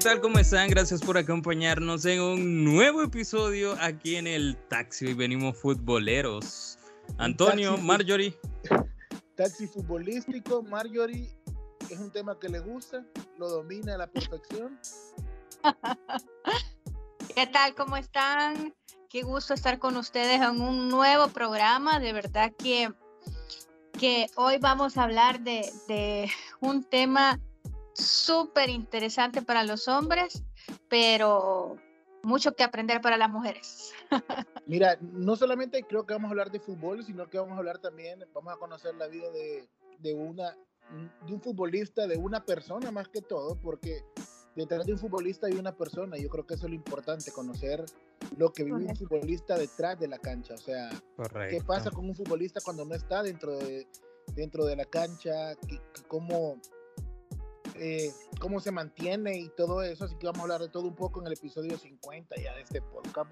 tal? ¿Cómo están? Gracias por acompañarnos en un nuevo episodio aquí en el Taxi. Hoy venimos futboleros. Antonio, Marjorie. Taxi futbolístico, Marjorie es un tema que le gusta, lo domina a la perfección. ¿Qué tal? ¿Cómo están? Qué gusto estar con ustedes en un nuevo programa. De verdad que, que hoy vamos a hablar de, de un tema súper interesante para los hombres, pero mucho que aprender para las mujeres. Mira, no solamente creo que vamos a hablar de fútbol, sino que vamos a hablar también, vamos a conocer la vida de, de una, de un futbolista, de una persona más que todo, porque detrás de un futbolista hay una persona. Yo creo que eso es lo importante, conocer lo que vive un futbolista detrás de la cancha. O sea, qué pasa con un futbolista cuando no está dentro de, dentro de la cancha, cómo, eh, cómo se mantiene y todo eso. Así que vamos a hablar de todo un poco en el episodio 50 ya de este podcast.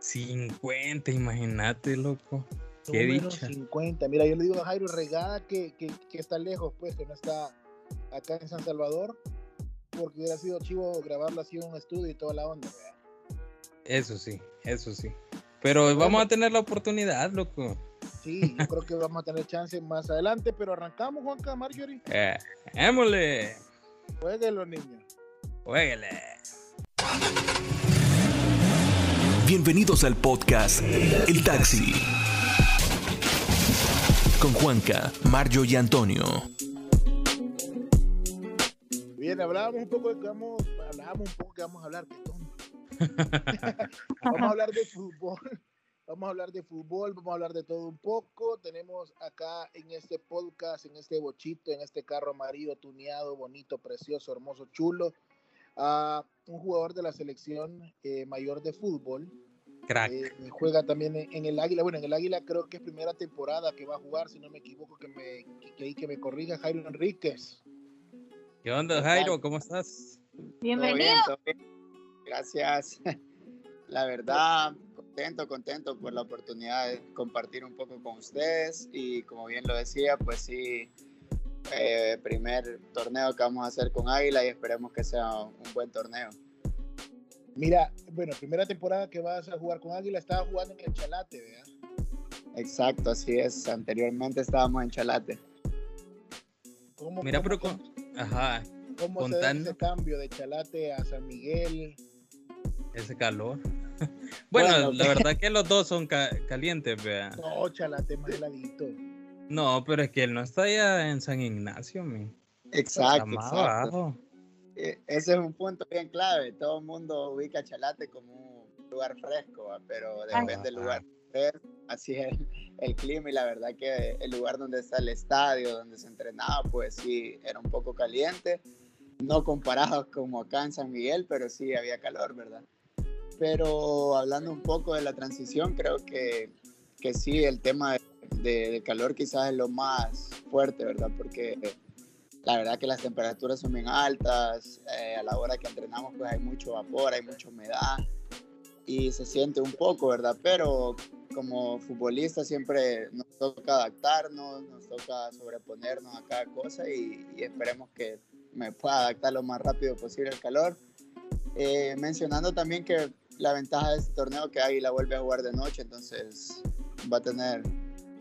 50, imagínate, loco. Qué dicha. 50. Mira, yo le digo a Jairo Regada que, que, que, está lejos, pues, que no está acá en San Salvador, porque hubiera sido chivo grabarlo así en un estudio y toda la onda. Eso sí, eso sí. Pero vamos a tener la oportunidad, loco. Sí, yo creo que vamos a tener chance más adelante, pero arrancamos, Juanca Marjorie. Eh, émole. Jueguelo, niños. Jueguele. Bienvenidos al podcast El Taxi. Con Juanca, Mario y Antonio. Bien, hablábamos un poco de que vamos, hablábamos un poco que vamos a hablar, qué tonto. vamos a hablar de fútbol. Vamos a hablar de fútbol, vamos a hablar de todo un poco. Tenemos acá en este podcast, en este bochito, en este carro amarillo, tuneado, bonito, precioso, hermoso, chulo, a un jugador de la selección eh, mayor de fútbol. Crack. Eh, juega también en, en, el Águila. Bueno, en el Águila creo que es primera temporada que va a jugar, si no me equivoco, que me, que, que me corrija Jairo Enríquez. ¿Qué onda, Jairo? ¿Cómo estás? Bienvenido. ¿Todo bien, todo bien? Gracias. La verdad, contento, contento por la oportunidad de compartir un poco con ustedes y como bien lo decía, pues sí, eh, primer torneo que vamos a hacer con Águila y esperemos que sea un buen torneo. Mira, bueno, primera temporada que vas a jugar con Águila, estaba jugando en el Chalate, ¿verdad? Exacto, así es. Anteriormente estábamos en Chalate. ¿Cómo, Mira, cómo, pero con... Ajá. ¿Cómo se da ese cambio de Chalate a San Miguel? Ese calor. Bueno, bueno, la verdad que los dos son ca calientes, vea. No, Chalate más heladito. No, pero es que él no está allá en San Ignacio, mi. Exacto, exacto. Ese es un punto bien clave. Todo el mundo ubica Chalate como un lugar fresco, pero depende del lugar. Así es el, el, clima y la verdad que el lugar donde está el estadio, donde se entrenaba, pues sí, era un poco caliente. No comparado como acá en San Miguel, pero sí había calor, ¿verdad? Pero hablando un poco de la transición, creo que, que sí, el tema de, de, calor quizás es lo más fuerte, ¿verdad? Porque la verdad que las temperaturas son bien altas, eh, a la hora que entrenamos pues hay mucho vapor, hay mucha humedad y se siente un poco, ¿verdad? Pero como futbolista siempre nos toca adaptarnos, nos toca sobreponernos a cada cosa y, y esperemos que me pueda adaptar lo más rápido posible al calor. Eh, mencionando también que la ventaja de este torneo que Águila vuelve a jugar de noche, entonces va a tener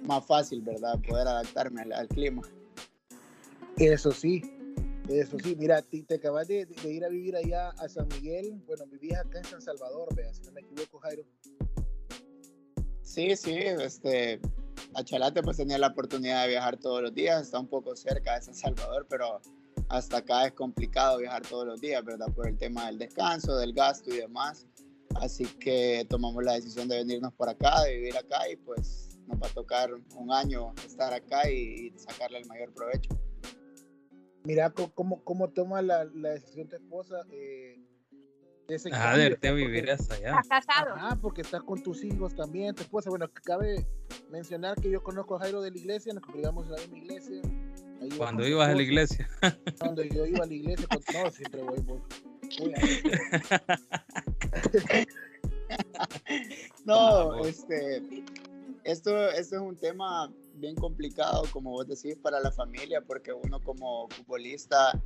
más fácil, ¿verdad? Poder adaptarme al, al clima. Eso sí, eso sí. Mira, te, te acabas de, de, ir a vivir allá a San Miguel. Bueno, vivías acá en San Salvador, vea, si no me equivoco, Jairo. Sí, sí, este, a Chalate pues tenía la oportunidad de viajar todos los días, está un poco cerca de San Salvador, pero hasta acá es complicado viajar todos los días, ¿verdad? Por el tema del descanso, del gasto y demás. Así que tomamos la decisión de venirnos por acá, de vivir acá y pues nos va a tocar un año estar acá y, sacarle el mayor provecho. Mira, ¿cómo, cómo toma la, la decisión tu esposa? Eh, de ese ah, de irte a vivir hasta allá. ¿Estás casado? Ah, porque estás con tus hijos también, tu esposa. Bueno, cabe mencionar que yo conozco a Jairo de la iglesia, nos congregamos en la misma iglesia. Ahí Cuando ibas a la iglesia. Cuando yo iba a la iglesia, con, no, siempre voy, voy. no, este, esto, esto es un tema bien complicado, como vos decís, para la familia, porque uno como futbolista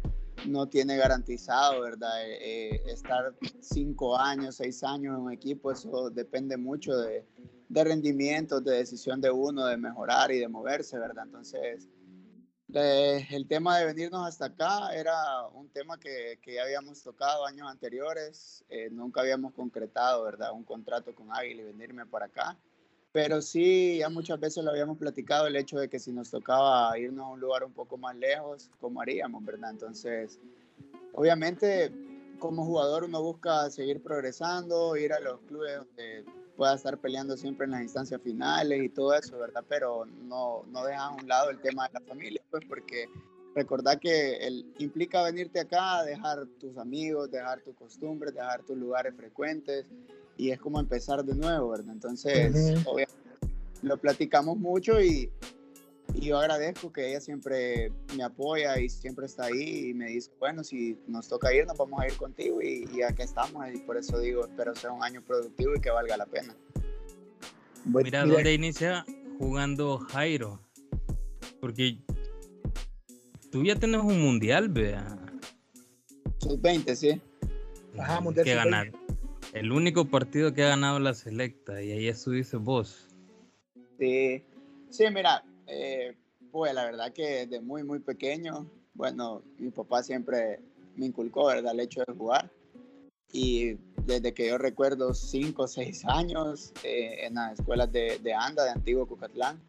no tiene garantizado, ¿verdad? Eh, estar cinco años, seis años en un equipo, eso depende mucho de, de rendimiento, de decisión de uno, de mejorar y de moverse, ¿verdad? Entonces, el tema de venirnos hasta acá era un tema que, que ya habíamos tocado años anteriores, eh, nunca habíamos concretado, ¿verdad? Un contrato con Águila y venirme para acá. Pero sí, ya muchas veces lo habíamos platicado, el hecho de que si nos tocaba irnos a un lugar un poco más lejos, ¿cómo haríamos, verdad? Entonces, obviamente, como jugador uno busca seguir progresando, ir a los clubes donde pueda estar peleando siempre en las instancias finales y todo eso, ¿verdad? Pero no, no dejas a un lado el tema de la familia, pues porque recordar que el, implica venirte acá, dejar tus amigos, dejar tus costumbres, dejar tus lugares frecuentes y es como empezar de nuevo, ¿verdad? Entonces, obviamente, lo platicamos mucho y, y yo agradezco que ella siempre me apoya y siempre está ahí y me dice, bueno, si nos toca ir, nos vamos a ir contigo y, y aquí estamos. Y por eso digo, espero sea un año productivo y que valga la pena. mira, ¿dónde inicia jugando Jairo? Porque tú ya tienes un mundial, vea. Sub 20, sí. Ajá, mundial. Que ganar. El único partido que ha ganado la selecta y ahí eso dice vos. Sí, sí, mira, eh, pues la verdad que desde muy, muy pequeño, bueno, mi papá siempre me inculcó, ¿verdad?, el hecho de jugar. Y desde que yo recuerdo cinco o seis años eh, en las escuelas de, de, ANDA, de Antiguo Cucatlán.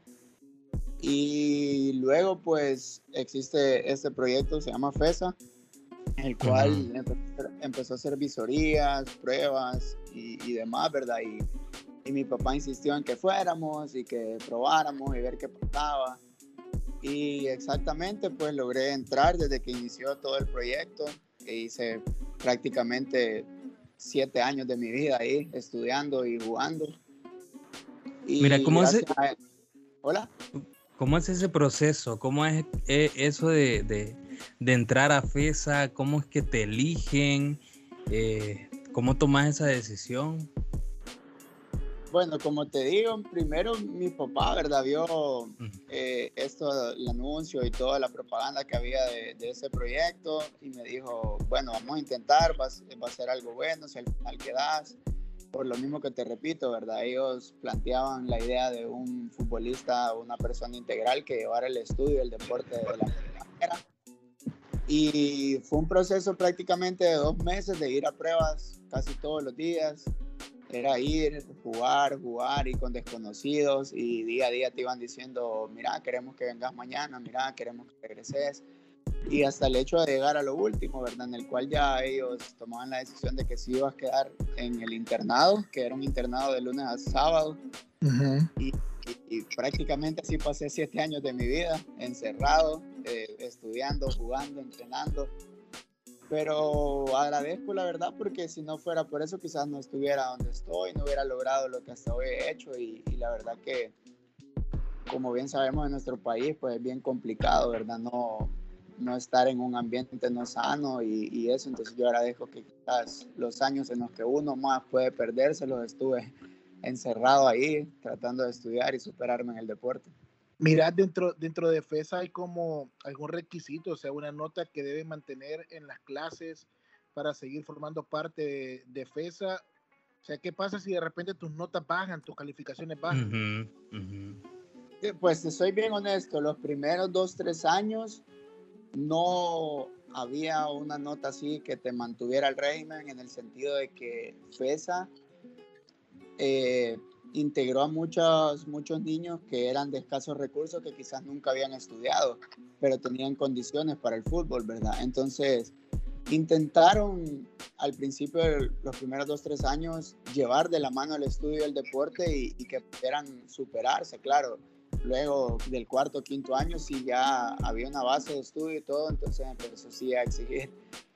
Y luego, pues, existe este proyecto, se llama FESA, el cual empezó, a hacer visorías, pruebas y, y demás, ¿verdad? Y y mi papá insistió en que fuéramos y que probáramos y ver qué pasaba. Y exactamente, pues logré entrar desde que inició todo el proyecto. E hice prácticamente siete años de mi vida ahí, estudiando y jugando. Y Mira, ¿cómo es, Hola. ¿Cómo es ese proceso? ¿Cómo es eh, eso de, de, de entrar a FESA? ¿Cómo es que te eligen? Eh, ¿Cómo tomas esa decisión? Bueno, como te digo, primero mi papá, ¿verdad? Vio eh, esto, el anuncio y toda la propaganda que había de, ese proyecto y me dijo, bueno, vamos a intentar, va, a ser algo bueno, si al final quedas. Por lo mismo que te repito, ¿verdad? Ellos planteaban la idea de un futbolista, una persona integral que llevara el estudio, el deporte de la manera. Y fue un proceso prácticamente de dos meses de ir a pruebas casi todos los días, era ir, jugar, jugar y con desconocidos y día a día te iban diciendo, mira, queremos que vengas mañana, mira, queremos que regreses. Y hasta el hecho de llegar a lo último, ¿verdad? En el cual ya ellos tomaban la decisión de que si ibas a quedar en el internado, que era un internado de lunes a sábado. y, prácticamente así pasé siete años de mi vida, encerrado, eh, estudiando, jugando, entrenando pero agradezco la verdad porque si no fuera por eso quizás no estuviera donde estoy, no hubiera logrado lo que hasta hoy he hecho y, la verdad que como bien sabemos en nuestro país pues es bien complicado, ¿verdad? No, no estar en un ambiente no sano y, y, eso, entonces yo agradezco que quizás los años en los que uno más puede perderse los estuve encerrado ahí tratando de estudiar y superarme en el deporte. Mira, dentro, dentro de FESA hay como algún requisito, o sea, una nota que debe mantener en las clases para seguir formando parte de, FESA. O sea, ¿qué pasa si de repente tus notas bajan, tus calificaciones bajan? Pues te soy bien honesto, los primeros dos, tres años no había una nota así que te mantuviera el régimen en el sentido de que FESA eh, integró a muchos, muchos niños que eran de escasos recursos, que quizás nunca habían estudiado, pero tenían condiciones para el fútbol, ¿verdad? Entonces, intentaron al principio los primeros dos, tres años llevar de la mano el estudio del deporte y, y que pudieran superarse, claro. Luego del cuarto, quinto año, sí ya había una base de estudio y todo, entonces empezó sí a exigir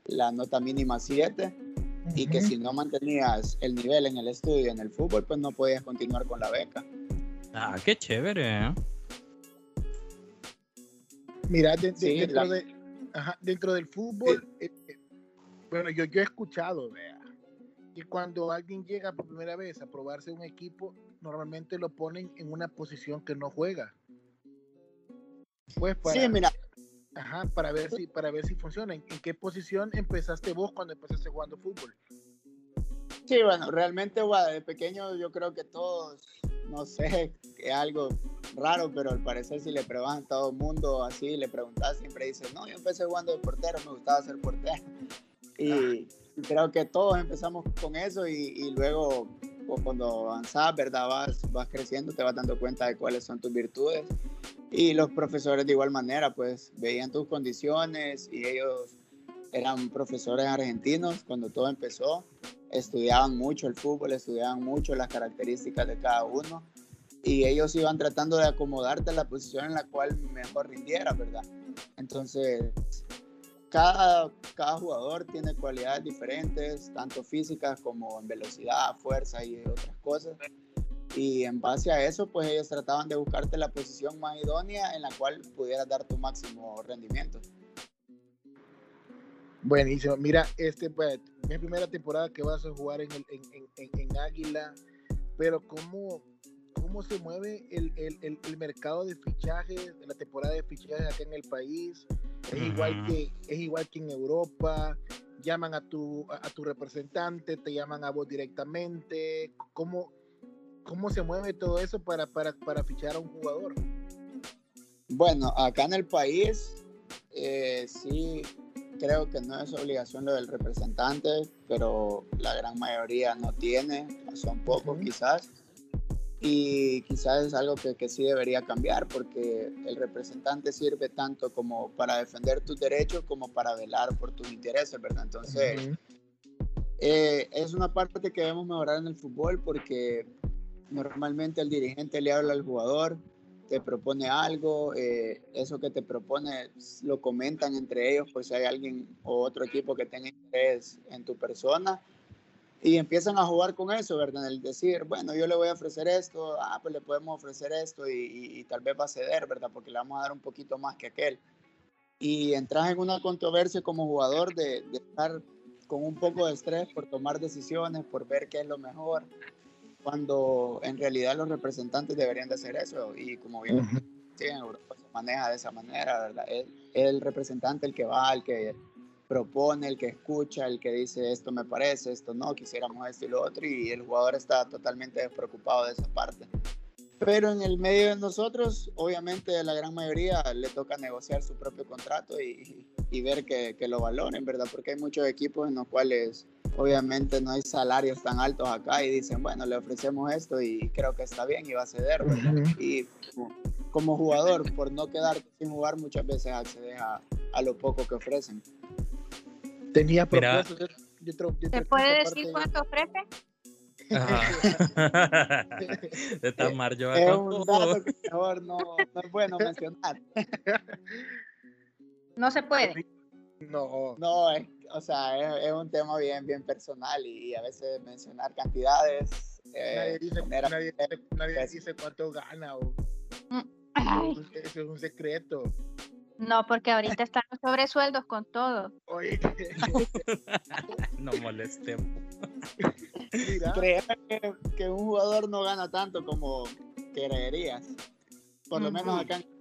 la nota mínima 7 y que si no mantenías el nivel en el estudio, en el fútbol, pues no podías continuar con la beca. Ah, qué chévere. ¿eh? Mira, dentro, de, dentro, del fútbol, eh, eh, bueno, yo, yo he escuchado, vea, que cuando alguien llega por primera vez a probarse un equipo, normalmente lo ponen en una posición que no juega. Pues para... Sí, mira, Ajá, para ver si, para ver si funciona. ¿En, qué posición empezaste vos cuando empezaste jugando fútbol? Sí, bueno, realmente, de pequeño yo creo que todos, no sé, es algo raro, pero al parecer si le preguntan a todo el mundo así, le preguntas, siempre dice, no, yo empecé jugando de portero, me gustaba ser portero. Y, creo que todos empezamos con eso y, y luego cuando avanzas, ¿verdad? Vas, vas creciendo, te vas dando cuenta de cuáles son tus virtudes. Y los profesores de igual manera, pues veían tus condiciones y ellos eran profesores argentinos cuando todo empezó. Estudiaban mucho el fútbol, estudiaban mucho las características de cada uno y ellos iban tratando de acomodarte a la posición en la cual mejor rindiera, ¿verdad? Entonces, cada, cada jugador tiene cualidades diferentes, tanto físicas como en velocidad, fuerza y otras cosas. Y en base a eso, pues ellos trataban de buscarte la posición más idónea en la cual pudieras dar tu máximo rendimiento. Buenísimo. Mira, este, pues, mi primera temporada que vas a jugar en, el, en, en Águila, pero ¿cómo, cómo se mueve el, el, el, mercado de fichajes, la temporada de fichajes acá en el país. Es, igual, que, es igual que en Europa. Llaman a tu, a, tu representante, te llaman a vos directamente. ¿Cómo, cómo se mueve todo eso para, para, para fichar a un jugador? Bueno, acá en el país eh, sí creo que no es obligación lo del representante, pero la gran mayoría no tiene, son pocos quizás y quizás es algo que, que, sí debería cambiar porque el representante sirve tanto como para defender tus derechos como para velar por tus intereses, ¿verdad? Entonces, eh, es una parte que debemos mejorar en el fútbol porque normalmente el dirigente le habla al jugador, te propone algo, eh, eso que te propone lo comentan entre ellos por si hay alguien o otro equipo que tenga interés en tu persona y empiezan a jugar con eso, ¿verdad? El decir, bueno, yo le voy a ofrecer esto, ah, pues le podemos ofrecer esto y, tal vez va a ceder, ¿verdad? Porque le vamos a dar un poquito más que aquel. Y entras en una controversia como jugador de, estar con un poco de estrés por tomar decisiones, por ver qué es lo mejor, cuando en realidad los representantes deberían de hacer eso. Y como bien, en Europa se maneja de esa manera, ¿verdad? Es el representante el que va, el que propone, el que escucha, el que dice esto me parece, esto no, quisiéramos esto y lo otro, y el jugador está totalmente despreocupado de esa parte. Pero en el medio de nosotros, obviamente la gran mayoría le toca negociar su propio contrato y, y ver que, que, lo valoren, ¿verdad? Porque hay muchos equipos en los cuales obviamente no hay salarios tan altos acá y dicen, bueno, le ofrecemos esto y creo que está bien y va a ceder, Y como, jugador, por no quedar sin jugar, muchas veces accede a, a lo poco que ofrecen. Tenía propuestas. ¿Te puede decir cuánto ofrece? Está Mario es un dato que mejor no, no es bueno mencionar. No se puede. No. No, es, o sea, es, es, un tema bien, bien personal y, a veces mencionar cantidades. Eh, nadie, dice, nadie, nadie dice, cuánto gana. O, mm. Eso es un secreto. No, porque ahorita están los sobresueldos con todo. Oye. no molestemos. Creer que, un jugador no gana tanto como creerías. Por lo menos acá en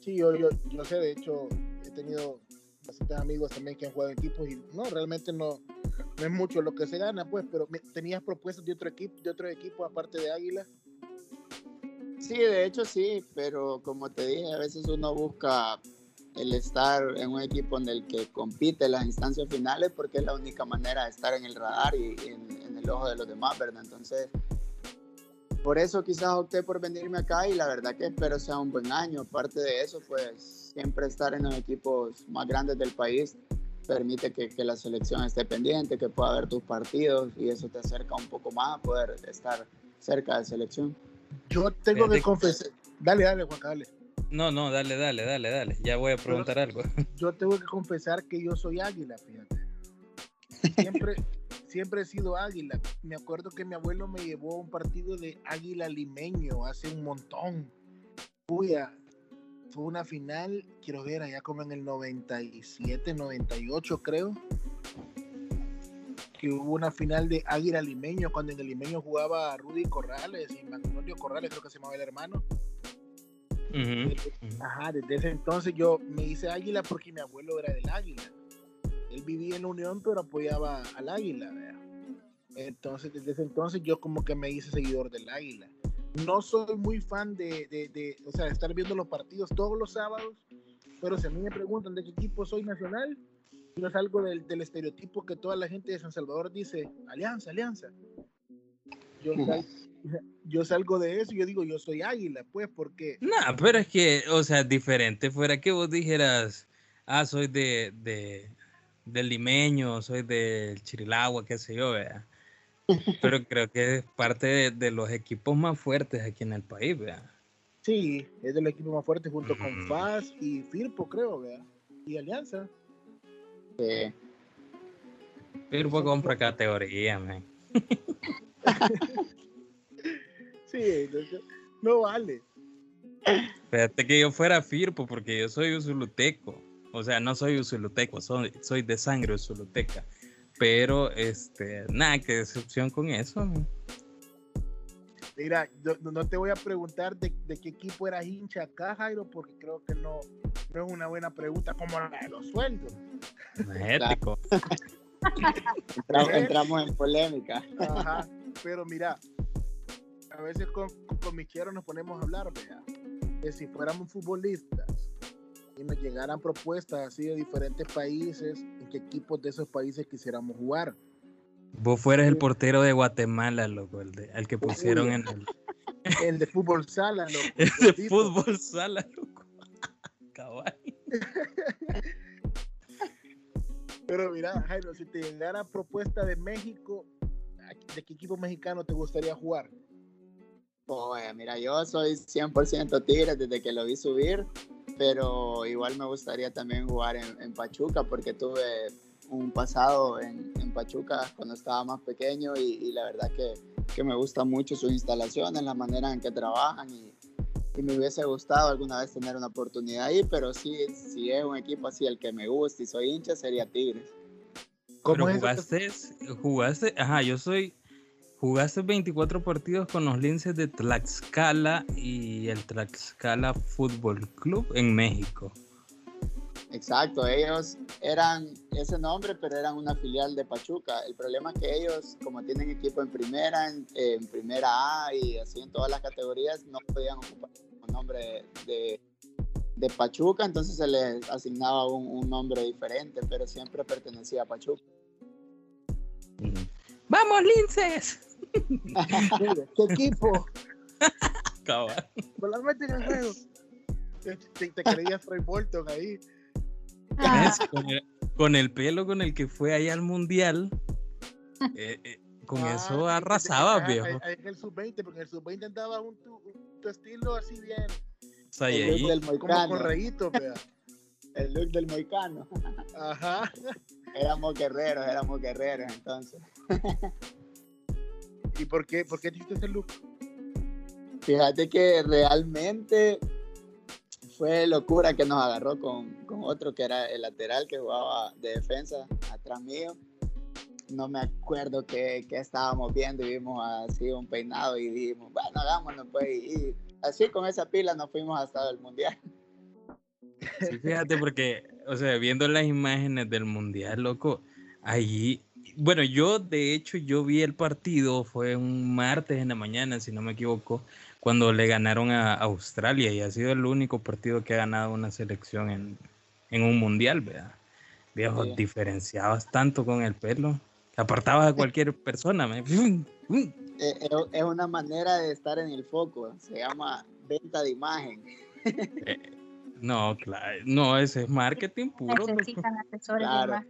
Sí, yo, yo, yo sé, de hecho, he tenido bastantes amigos también que han jugado en equipos y no, realmente no, es mucho lo que se gana, pues, pero tenías propuestas de otro equipo, de otro equipo aparte de Águila. Sí, de hecho sí, pero como te dije, a veces uno busca el estar en un equipo en el que compite en las instancias finales porque es la única manera de estar en el radar y en, el ojo de los demás, ¿verdad? Entonces, por eso quizás opté por venirme acá y la verdad que espero sea un buen año. Aparte de eso, pues siempre estar en los equipos más grandes del país permite que, que la selección esté pendiente, que pueda ver tus partidos y eso te acerca un poco más a poder estar cerca de selección. Yo tengo que confesar. Dale, dale, Juan, dale. No, no, dale, dale, dale, dale. Ya voy a preguntar algo. Yo tengo que confesar que yo soy águila, fíjate. Siempre, siempre he sido águila. Me acuerdo que mi abuelo me llevó a un partido de águila limeño hace un montón. Uy, fue una final, quiero ver, allá como en el 97, 98 creo hubo una final de Águila Limeño, cuando en el Limeño jugaba Rudy Corrales y Magnolio Corrales, creo que se llamaba el hermano. Ajá, desde ese entonces yo me hice águila porque mi abuelo era del águila. Él vivía en Unión, pero apoyaba al águila, Entonces, desde ese entonces yo como que me hice seguidor del águila. No soy muy fan de, de, de o sea, estar viendo los partidos todos los sábados, pero si a mí me preguntan de qué equipo soy nacional, yo salgo del, del estereotipo que toda la gente de San Salvador dice, alianza, alianza. Yo, yo salgo de eso y yo digo, yo soy águila, pues, porque... No, pero es que, o sea, diferente. Fuera que vos dijeras, ah, soy de, de del limeño, soy del Chirilagua, qué sé yo, vea. Pero creo que es parte de, los equipos más fuertes aquí en el país, vea. Sí, es del equipo más fuerte junto con FAS y Firpo, creo, vea. Y Alianza. Sí. Firpo compra categoría, man. sí, no vale. Fíjate que yo fuera Firpo porque yo soy usuluteco. O sea, no soy usuluteco, soy, soy de sangre usuluteca. Pero, este, nada, qué decepción con eso. Mira, no te voy a preguntar de, qué equipo eras hincha acá, Jairo, porque creo que no, no es una buena pregunta como la de los sueldos. ético. entramos, en polémica. Ajá, pero mira, a veces con, con nos ponemos a hablar, vea, que si fuéramos futbolistas y nos llegaran propuestas así de diferentes países, en qué equipos de esos países quisiéramos jugar. Vos fueras el portero de Guatemala, loco, el, de, que pusieron en el... El de fútbol sala, loco. El de fútbol sala, loco. Cabal. Pero mira, Jairo, si te llegara propuesta de México, ¿de qué equipo mexicano te gustaría jugar? Pues mira, yo soy 100% Tigre desde que lo vi subir, pero igual me gustaría también jugar en, Pachuca porque tuve un pasado en, Pachuca cuando estaba más pequeño y, la verdad que, que, me gusta mucho sus instalaciones, la manera en que trabajan y, y, me hubiese gustado alguna vez tener una oportunidad ahí, pero sí, si es un equipo así el que me gusta y soy hincha sería Tigres. ¿Cómo jugaste, jugaste, ajá, yo soy Jugaste 24 partidos con los Linces de Tlaxcala y el Tlaxcala Fútbol Club en México. Exacto, ellos eran ese nombre, pero eran una filial de Pachuca. El problema es que ellos, como tienen equipo en primera, en, primera A y así en todas las categorías, no podían ocupar el nombre de, de, Pachuca, entonces se les asignaba un, un, nombre diferente, pero siempre pertenecía a Pachuca. ¡Vamos, linces! ¿Qué equipo? Cabal. en el juego. Te, te creías Troy Bolton ahí. Con el, pelo con el que fue ahí al mundial, eh, eh, con ah, eso arrasaba, viejo. En el sub-20, porque en el sub-20 andaba un tu, estilo así bien. O el look del moicano. Como correíto, El look del moicano. Ajá. Éramos guerreros, éramos guerreros entonces. ¿Y por qué, por qué hiciste ese look? Fíjate que realmente fue locura que nos agarró con, con, otro que era el lateral que jugaba de defensa atrás mío. No me acuerdo qué, qué estábamos viendo y vimos así un peinado y dijimos, bueno, hagámonos pues. Y así con esa pila nos fuimos hasta el mundial. Sí, fíjate, porque, o sea, viendo las imágenes del mundial, loco, allí bueno, yo de hecho yo vi el partido, fue un martes en la mañana, si no me equivoco, cuando le ganaron a Australia y ha sido el único partido que ha ganado una selección en, un mundial, ¿verdad? Viejo, diferenciabas tanto con el pelo, apartabas a cualquier persona. Me... Eh, eh, es una manera de estar en el foco, se llama venta de imagen. No, claro, no, ese es marketing puro. Necesitan asesores claro.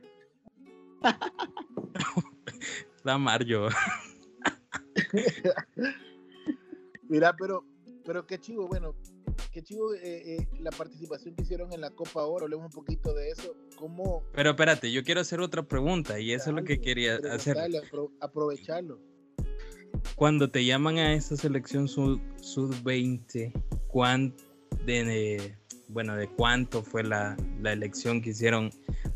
La Mario. Mira, pero, pero qué chivo, bueno, qué chivo eh, eh, la participación que hicieron en la Copa Oro, hablemos un poquito de eso, cómo... Pero espérate, yo quiero hacer otra pregunta y eso es lo que quería hacer. aprovecharlo. Cuando te llaman a esta selección sub-20, ¿cuánto de, bueno, de cuánto fue la, la elección que hicieron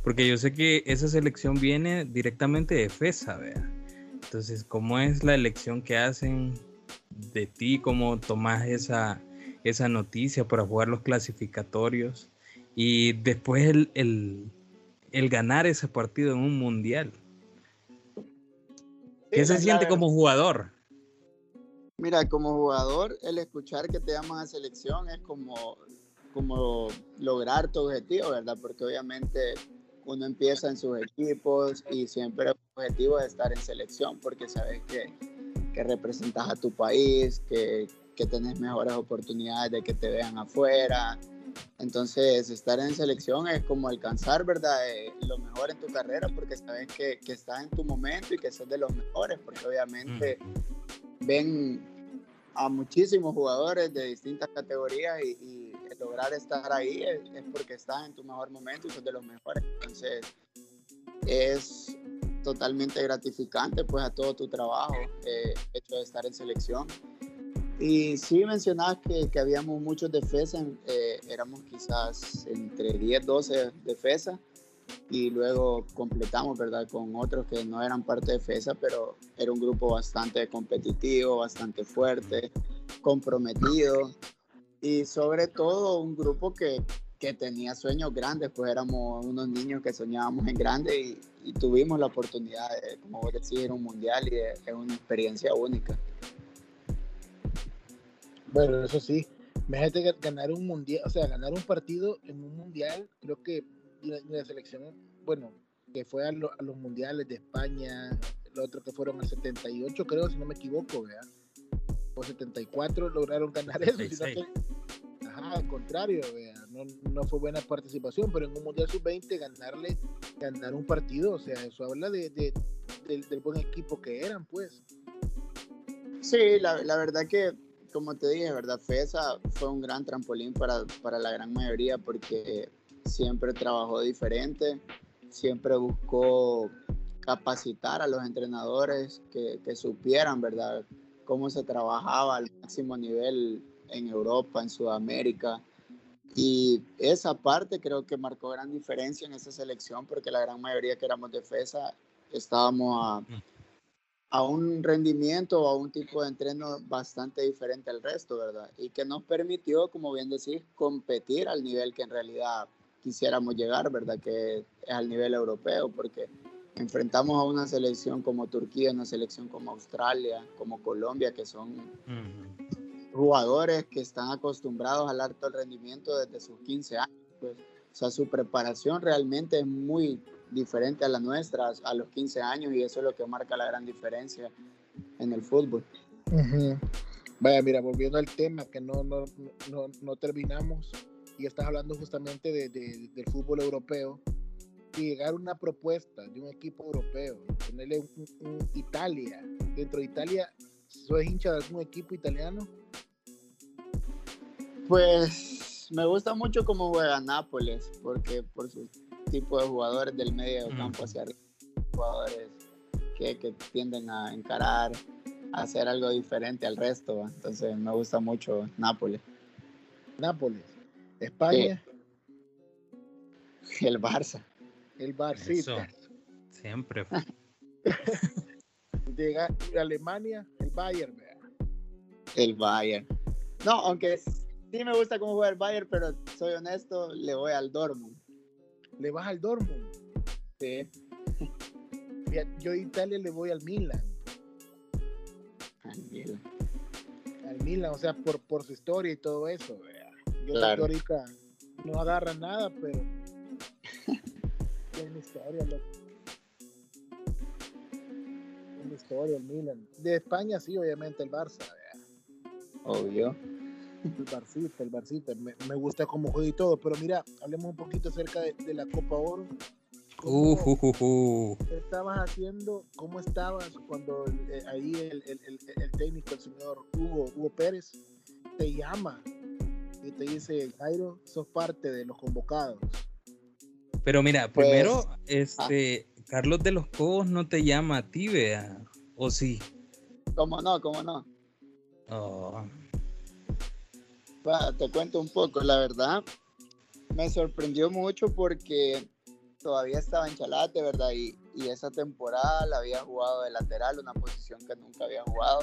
porque yo sé que esa selección viene directamente de FESA. Entonces, ¿cómo es la elección que hacen de ti? ¿Cómo tomas esa, esa noticia para jugar los clasificatorios y después el, el, ganar ese partido en un mundial. ¿Qué se siente como jugador? Mira, como jugador, el escuchar que te llaman a selección es como, como lograr tu objetivo, ¿verdad? Porque obviamente uno empieza en sus equipos y siempre el objetivo es estar en selección porque sabes que, que representas a tu país, que, que tenés mejores oportunidades de que te vean afuera. Entonces, estar en selección es como alcanzar, ¿verdad? Eh, lo mejor en tu carrera porque sabes que, que, estás en tu momento y que sos de los mejores, porque obviamente ven a muchísimos jugadores de distintas categorías y, lograr estar ahí es, porque estás en tu mejor momento y sos de los mejores. Entonces, es totalmente gratificante pues a todo tu trabajo, eh, hecho de estar en selección. Y sí mencionabas que, que habíamos muchos defensas, eh, éramos quizás entre 10, 12 defensas y luego completamos, ¿verdad? Con otros que no eran parte de FESA, pero era un grupo bastante competitivo, bastante fuerte, comprometido y sobre todo un grupo que, que tenía sueños grandes, pues éramos unos niños que soñábamos en grande y, tuvimos la oportunidad, de, como vos decís, ir a un mundial y es una experiencia única. Bueno, eso sí, imagínate ganar un mundial, o sea, ganar un partido en un mundial, creo que la, selección, bueno, que fue a, los mundiales de España, los otros que fueron al 78, creo, si no me equivoco, ¿verdad? O 74 lograron ganar eso, sino que, ajá, al contrario, ¿verdad? No, no, fue buena participación, pero en un mundial sub-20 ganarle, ganar un partido, o sea, eso habla de, de, del buen equipo que eran, pues. Sí, la, la verdad que como te dije, ¿verdad? FESA fue un gran trampolín para, para la gran mayoría porque siempre trabajó diferente, siempre buscó capacitar a los entrenadores que, supieran, ¿verdad?, cómo se trabajaba al máximo nivel en Europa, en Sudamérica. Y esa parte creo que marcó gran diferencia en esa selección porque la gran mayoría que éramos de FESA estábamos a, a un rendimiento o a un tipo de entreno bastante diferente al resto, ¿verdad? Y que nos permitió, como bien decís, competir al nivel que en realidad quisiéramos llegar, ¿verdad? Que es al nivel europeo, porque enfrentamos a una selección como Turquía, una selección como Australia, como Colombia, que son jugadores que están acostumbrados al alto rendimiento desde sus 15 años. Pues, o sea, su preparación realmente es muy diferente a la nuestra a los 15 años y eso es lo que marca la gran diferencia en el fútbol. Vaya, mira, volviendo al tema que no, no, no, no terminamos, y estás hablando justamente de, del fútbol europeo, y llegar a una propuesta de un equipo europeo, ponerle un, Italia, dentro de Italia, ¿sos hincha de algún equipo italiano? Pues me gusta mucho cómo juega Nápoles, porque por su tipo de jugadores del medio campo hacia arriba, jugadores que, que, tienden a encarar, a hacer algo diferente al resto, entonces me gusta mucho Nápoles. Nápoles. España. El Barça. El Barça. Siempre. de Alemania, el Bayern. El Bayern. No, aunque sí me gusta cómo juega el Bayern, pero soy honesto, le voy al Dortmund. ¿Le vas al Dortmund? Sí. Yo de Italia le voy al Milan. Al Milan. Al Milan, o sea, por, por su historia y todo eso. Yo claro. ahorita no agarra nada, pero tiene historia, loco. Tiene historia el Milan. De España sí, obviamente el Barça. Obvio. El Barcita, el Barcita. Me, me, gusta cómo juega y todo, pero mira, hablemos un poquito acerca de, de la Copa Oro. Uh, uh, uh, estabas haciendo? ¿Cómo estabas cuando eh, ahí el, el, el, el, técnico, el señor Hugo, Hugo Pérez, te llama y te dice, Jairo, sos parte de los convocados. Pero mira, pues, primero, ah. este, Carlos de los Cobos no te llama a ti, vea, ¿o sí? ¿Cómo no? ¿Cómo no? Oh. te cuento un poco, la verdad, me sorprendió mucho porque todavía estaba en Chalate, ¿verdad? Y, y esa temporada la había jugado de lateral, una posición que nunca había jugado.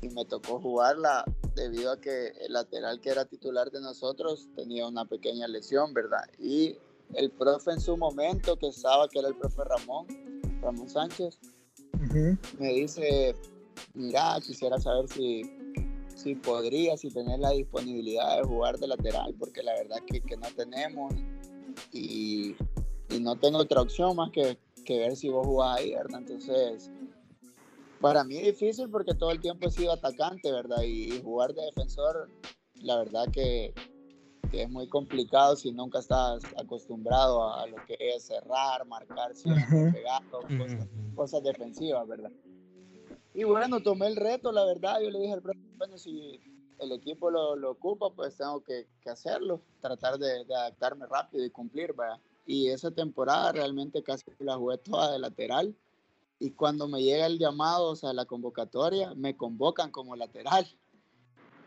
Y me tocó jugarla debido a que el lateral que era titular de nosotros tenía una pequeña lesión, ¿verdad? Y el profe en su momento, que estaba, que era el profe Ramón, Ramón Sánchez, me dice, mira, quisiera saber si, si podría, si tener la disponibilidad de jugar de lateral, porque la verdad que, que no tenemos y, y, no tengo otra opción más que, que ver si vos jugás ahí, ¿verdad? Entonces para mí es difícil porque todo el tiempo he sido atacante, ¿verdad? Y, jugar de defensor, la verdad que, es muy complicado si nunca estás acostumbrado a, lo que es cerrar, marcar, siempre, pegar, cosas, defensivas, ¿verdad? Y bueno, tomé el reto, la verdad, yo le dije al profe, bueno, si el equipo lo, ocupa, pues tengo que, hacerlo, tratar de, de, adaptarme rápido y cumplir, ¿verdad? Y esa temporada realmente casi la jugué toda de lateral y cuando me llega el llamado, o sea, la convocatoria, me convocan como lateral.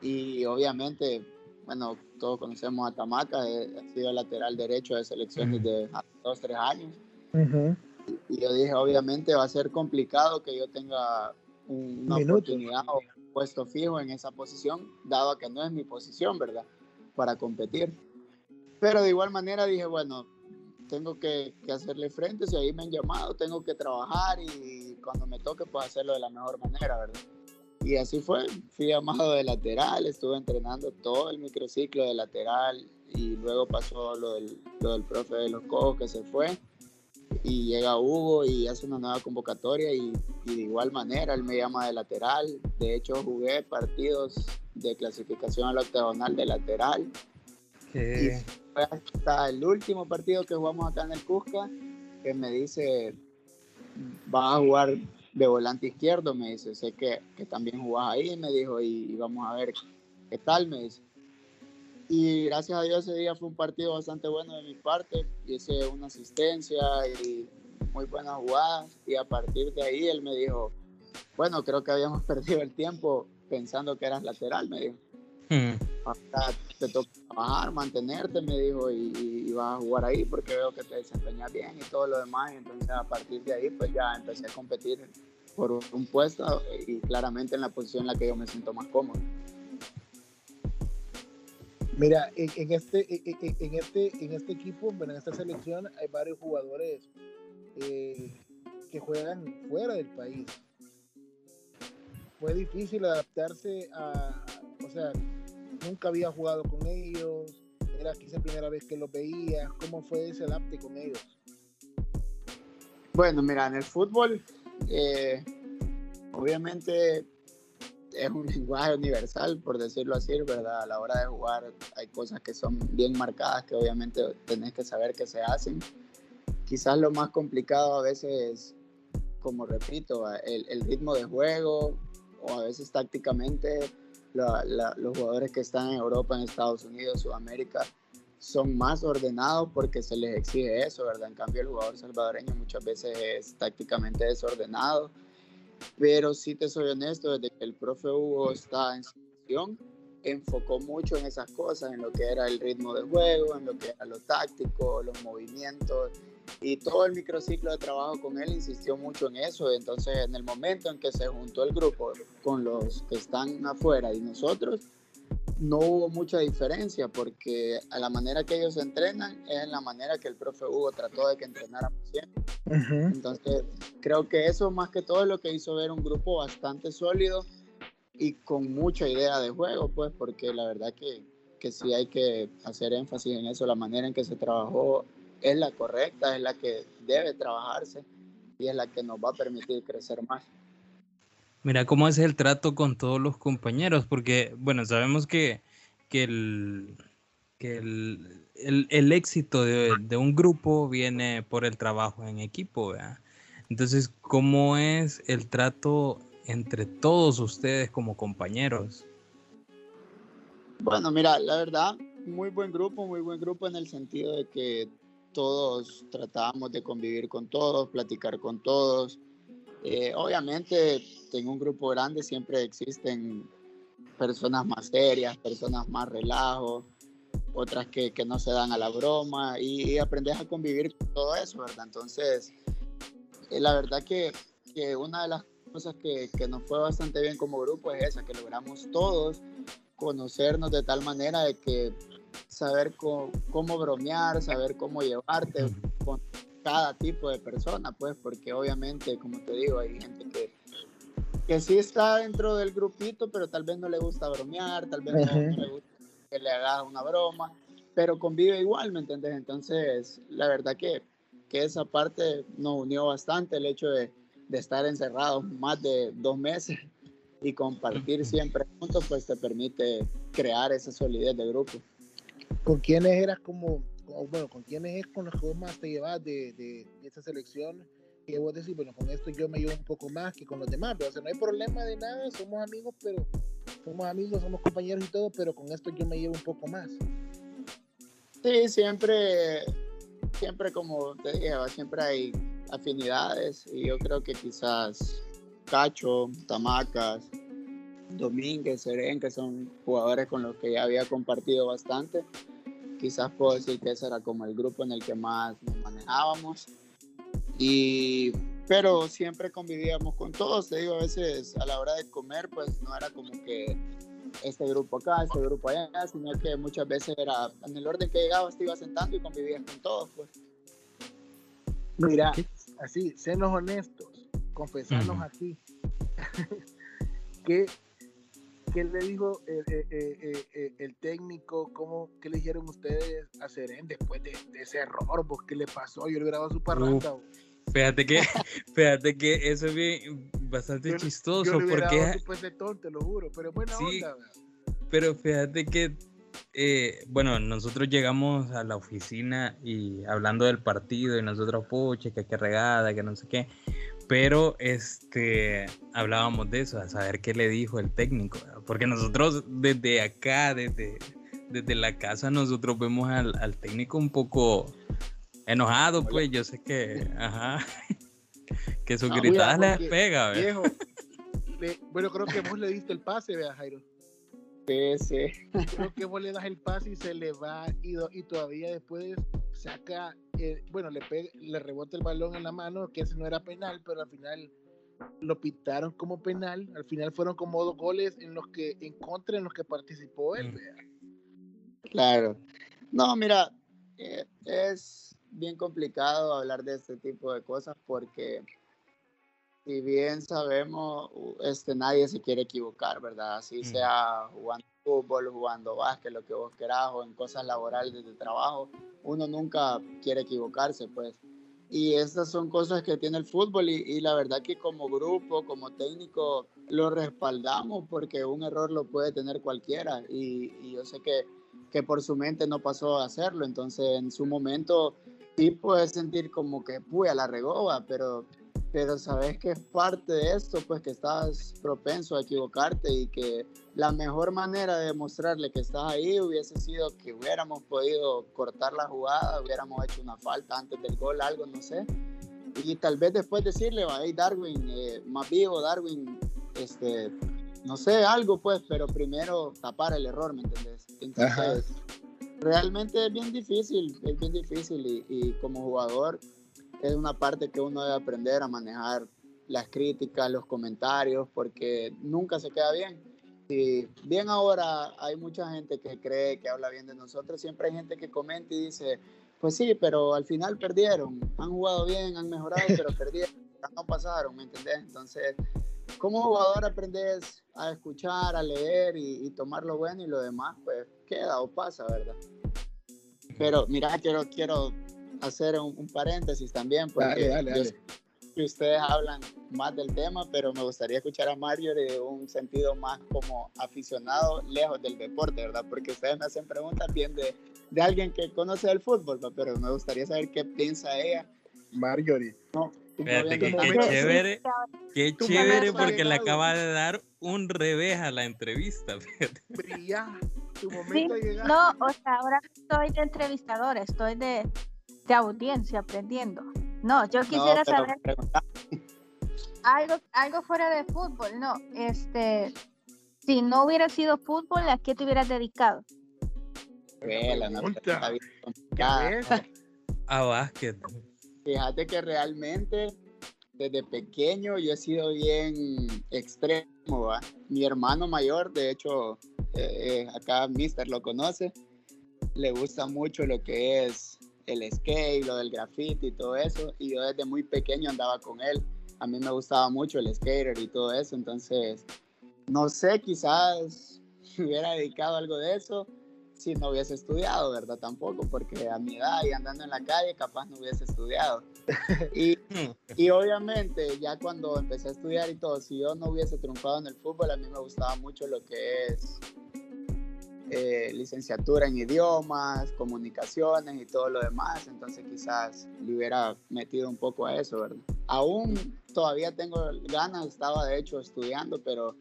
Y obviamente, bueno, todos conocemos a Tamaca, he, sido lateral derecho de selección desde hace dos, tres años. y, yo dije, obviamente va a ser complicado que yo tenga una oportunidad o un puesto fijo en esa posición, dado que no es mi posición, ¿verdad? Para competir. Pero de igual manera dije, bueno, tengo que, hacerle frente, si ahí me han llamado, tengo que trabajar y cuando me toque, pues hacerlo de la mejor manera, ¿verdad? Y así fue, fui llamado de lateral, estuve entrenando todo el microciclo de lateral y luego pasó lo del, lo del profe de los cojos que se fue y llega Hugo y hace una nueva convocatoria y, y, de igual manera él me llama de lateral. De hecho jugué partidos de clasificación al octagonal de lateral y fue hasta el último partido que jugamos acá en el Cusca, que me dice, vas a jugar de volante izquierdo, me dice, sé que, que también jugás ahí, me dijo, y, vamos a ver qué tal, me dice. Y gracias a Dios ese día fue un partido bastante bueno de mi parte, hice una asistencia y muy buenas jugadas, y a partir de ahí él me dijo, bueno, creo que habíamos perdido el tiempo pensando que eras lateral, me dijo. Hmm. Te toca trabajar, mantenerte, me dijo, y, vas a jugar ahí porque veo que te desempeñas bien y todo lo demás. entonces a partir de ahí pues ya empecé a competir por un, puesto y claramente en la posición en la que yo me siento más cómodo. Mira, en, este, en, este, en este equipo, en esta selección hay varios jugadores eh, que juegan fuera del país. Fue difícil adaptarse a, o sea, nunca había jugado con ellos, era quizá la primera vez que los veía, ¿cómo fue ese adapte con ellos? Bueno, mira, en el fútbol, eh, obviamente es un lenguaje universal, por decirlo así, ¿verdad? A la hora de jugar hay cosas que son bien marcadas que obviamente tenés que saber que se hacen. Quizás lo más complicado a veces, como repito, el, el ritmo de juego o a veces tácticamente los jugadores que están en Europa, en Estados Unidos, Sudamérica, son más ordenados porque se les exige eso, ¿verdad? En cambio, el jugador salvadoreño muchas veces es tácticamente desordenado. Pero si te soy honesto, desde que el profe Hugo está en selección, enfocó mucho en esas cosas, en lo que era el ritmo de juego, en lo que era lo táctico, los movimientos, y todo el microciclo de trabajo con él insistió mucho en eso. Entonces, en el momento en que se juntó el grupo con los que están afuera y nosotros, no hubo mucha diferencia porque a la manera que ellos entrenan es la manera que el profe Hugo trató de que entrenáramos siempre. Entonces, creo que eso más que todo es lo que hizo ver un grupo bastante sólido y con mucha idea de juego, pues, porque la verdad que, que sí hay que hacer énfasis en eso, la manera en que se trabajó es la correcta, es la que debe trabajarse y es la que nos va a permitir crecer más. Mira, ¿cómo es el trato con todos los compañeros? Porque, bueno, sabemos que, que, el, que el, éxito de, un grupo viene por el trabajo en equipo, Entonces, ¿cómo es el trato entre todos ustedes como compañeros? Bueno, mira, la verdad, muy buen grupo, muy buen grupo en el sentido de que todos tratábamos de convivir con todos, platicar con todos. Eh, obviamente, en un grupo grande siempre existen personas más serias, personas más relajo, otras que, que no se dan a la broma y, aprendes a convivir con todo eso, ¿verdad? Entonces, eh, la verdad que, que, una de las cosas que, que nos fue bastante bien como grupo es esa, que logramos todos conocernos de tal manera de que saber cómo, cómo bromear, saber cómo llevarte con cada tipo de persona, pues, porque obviamente, como te digo, hay gente que, que sí está dentro del grupito, pero tal vez no le gusta bromear, tal vez no, le gusta que le hagas una broma, pero convive igual, ¿me entiendes? Entonces, la verdad que, que esa parte nos unió bastante, el hecho de, de estar encerrados más de dos meses y compartir siempre juntos, pues te permite crear esa solidez de grupo. ¿Con quiénes eras como, bueno, con quiénes es con los que vos más te llevas de, de, esa selección? Que vos decís, bueno, con esto yo me llevo un poco más que con los demás, pero o sea, no hay problema de nada, somos amigos, pero somos amigos, somos compañeros y todo, pero con esto yo me llevo un poco más. Sí, siempre, siempre como te dije, siempre hay afinidades y yo creo que quizás Cacho, Tamacas, Domínguez, Seren, que son jugadores con los que ya había compartido bastante. Quizás puedo decir que ese era como el grupo en el que más nos manejábamos. Y, pero siempre convivíamos con todos. Te digo, a veces a la hora de comer, pues no era como que este grupo acá, este grupo allá, sino que muchas veces era en el orden que llegabas, te ibas sentando y convivías con todos. Pues. Mira, así, senos honestos, confesarnos aquí. ¿Qué, ¿Qué le dijo el, el, técnico? ¿Cómo, ¿Qué le dijeron ustedes a Seren después de, ese error? ¿Por ¿Qué le pasó? Yo le grababa su parranda. Fíjate que, fíjate que eso es bien, bastante chistoso. Yo porque después de tonto, te lo juro, pero buena sí, onda. Pero fíjate que, eh, bueno, nosotros llegamos a la oficina y hablando del partido y nosotros, puche, que qué regada, que no sé qué. Pero este, hablábamos de eso, a saber qué le dijo el técnico, porque nosotros desde acá, desde, desde la casa, nosotros vemos al, al técnico un poco enojado, pues yo sé que, ajá, que su ah, gritada le pega, viejo, bueno, creo que vos le diste el pase, vea, Jairo. Sí, sí. Creo que vos le das el pase y se le va y, y todavía después saca, eh, bueno, le, le rebota el balón en la mano, que ese no era penal, pero al final lo pitaron como penal. Al final fueron como dos goles en los que, en contra en los que participó él. Mm. Claro. No, mira, eh, es bien complicado hablar de este tipo de cosas porque si bien sabemos, este, nadie se quiere equivocar, ¿verdad? Así sea jugando fútbol, jugando básquet, lo que vos querás, o en cosas laborales de trabajo, uno nunca quiere equivocarse, pues. Y estas son cosas que tiene el fútbol y, la verdad que como grupo, como técnico, lo respaldamos porque un error lo puede tener cualquiera y, y yo sé que, que por su mente no pasó a hacerlo, entonces en su momento sí puede sentir como que, puya, la regó, pero pero sabes que es parte de esto, pues que estás propenso a equivocarte y que la mejor manera de demostrarle que estás ahí hubiese sido que hubiéramos podido cortar la jugada, hubiéramos hecho una falta antes del gol, algo, no sé. Y tal vez después decirle, hey Darwin, eh, más vivo, Darwin, este, no sé, algo pues, pero primero tapar el error, ¿me entendés? Entonces, realmente es bien difícil, es bien difícil y, y como jugador es una parte que uno debe aprender a manejar las críticas, los comentarios, porque nunca se queda bien. Y bien ahora hay mucha gente que cree que habla bien de nosotros, siempre hay gente que comenta y dice, pues sí, pero al final perdieron, han jugado bien, han mejorado, pero perdieron, no pasaron, ¿me entendés? Entonces, como jugador aprendes a escuchar, a leer y, tomar lo bueno y lo demás, pues queda o pasa, ¿verdad? Pero mira, quiero, quiero hacer un, paréntesis también, porque que ustedes hablan más del tema, pero me gustaría escuchar a Mario de un sentido más como aficionado, lejos del deporte, ¿verdad? Porque ustedes me hacen preguntas bien de, de alguien que conoce el fútbol, pero me gustaría saber qué piensa ella. Marjorie. No, Fíjate que qué chévere, qué chévere porque le acaba de dar un revés a la entrevista. tu momento No, o sea, ahora estoy de entrevistador, estoy de, de audiencia aprendiendo. No, yo quisiera saber algo, algo fuera de fútbol, no, este, si no hubiera sido fútbol, ¿a qué te hubieras dedicado? a básquet. Fíjate que realmente desde pequeño yo he sido bien extremo. ¿va? Mi hermano mayor, de hecho, eh, acá Mister lo conoce, le gusta mucho lo que es el skate, lo del graffiti y todo eso. Y yo desde muy pequeño andaba con él. A mí me gustaba mucho el skater y todo eso. Entonces, no sé, quizás hubiera dedicado algo de eso si no hubiese estudiado, ¿verdad? Tampoco, porque a mi edad y andando en la calle capaz no hubiese estudiado. Y, y, obviamente ya cuando empecé a estudiar y todo, si yo no hubiese triunfado en el fútbol, a mí me gustaba mucho lo que es eh, licenciatura en idiomas, comunicaciones y todo lo demás, entonces quizás le hubiera metido un poco a eso, ¿verdad? Aún todavía tengo ganas, estaba de hecho estudiando, pero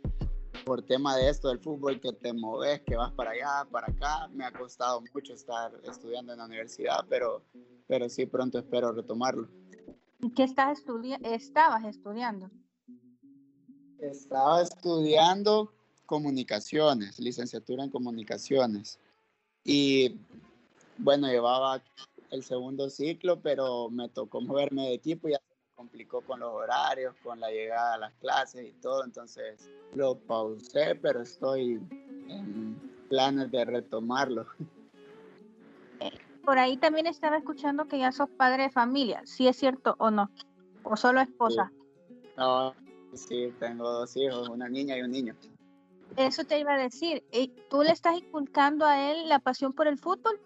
por tema de esto del fútbol, que te moves, que vas para allá, para acá. Me ha costado mucho estar estudiando en la universidad, pero, pero sí pronto espero retomarlo. ¿Y qué estás estudiando? estabas estudiando? Estaba estudiando comunicaciones, licenciatura en comunicaciones. Y bueno, llevaba el segundo ciclo, pero me tocó moverme de equipo y ya complicó con los horarios, con la llegada a las clases y todo, entonces lo pausé, pero estoy en planes de retomarlo. Por ahí también estaba escuchando que ya sos padre de familia, ¿sí es cierto o no? ¿O solo esposa? Sí. No, sí, tengo dos hijos, una niña y un niño. Eso te iba a decir, ¿tú le estás inculcando a él la pasión por el fútbol?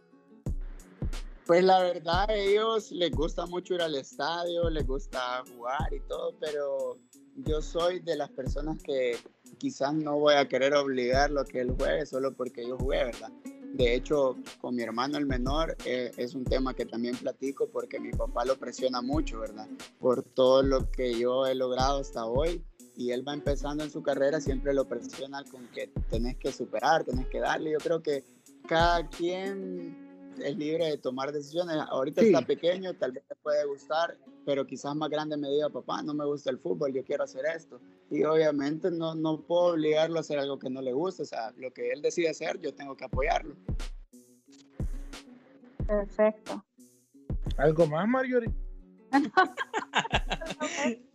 Pues la verdad, a ellos les gusta mucho ir al estadio, les gusta jugar y todo, pero yo soy de las personas que quizás no voy a querer obligarlo a que él juegue solo porque yo jugué, ¿verdad? De hecho, con mi hermano el menor eh, es un tema que también platico porque mi papá lo presiona mucho, ¿verdad? Por todo lo que yo he logrado hasta hoy y él va empezando en su carrera, siempre lo presiona con que tenés que superar, tenés que darle. Yo creo que cada quien es libre de tomar decisiones. Ahorita está pequeño, tal vez te puede gustar, pero quizás más grande me diga, papá, no me gusta el fútbol, yo quiero hacer esto. Y obviamente no, no puedo obligarlo a hacer algo que no le guste, o sea, lo que él decide hacer, yo tengo que apoyarlo. Perfecto. ¿Algo más, Marjorie?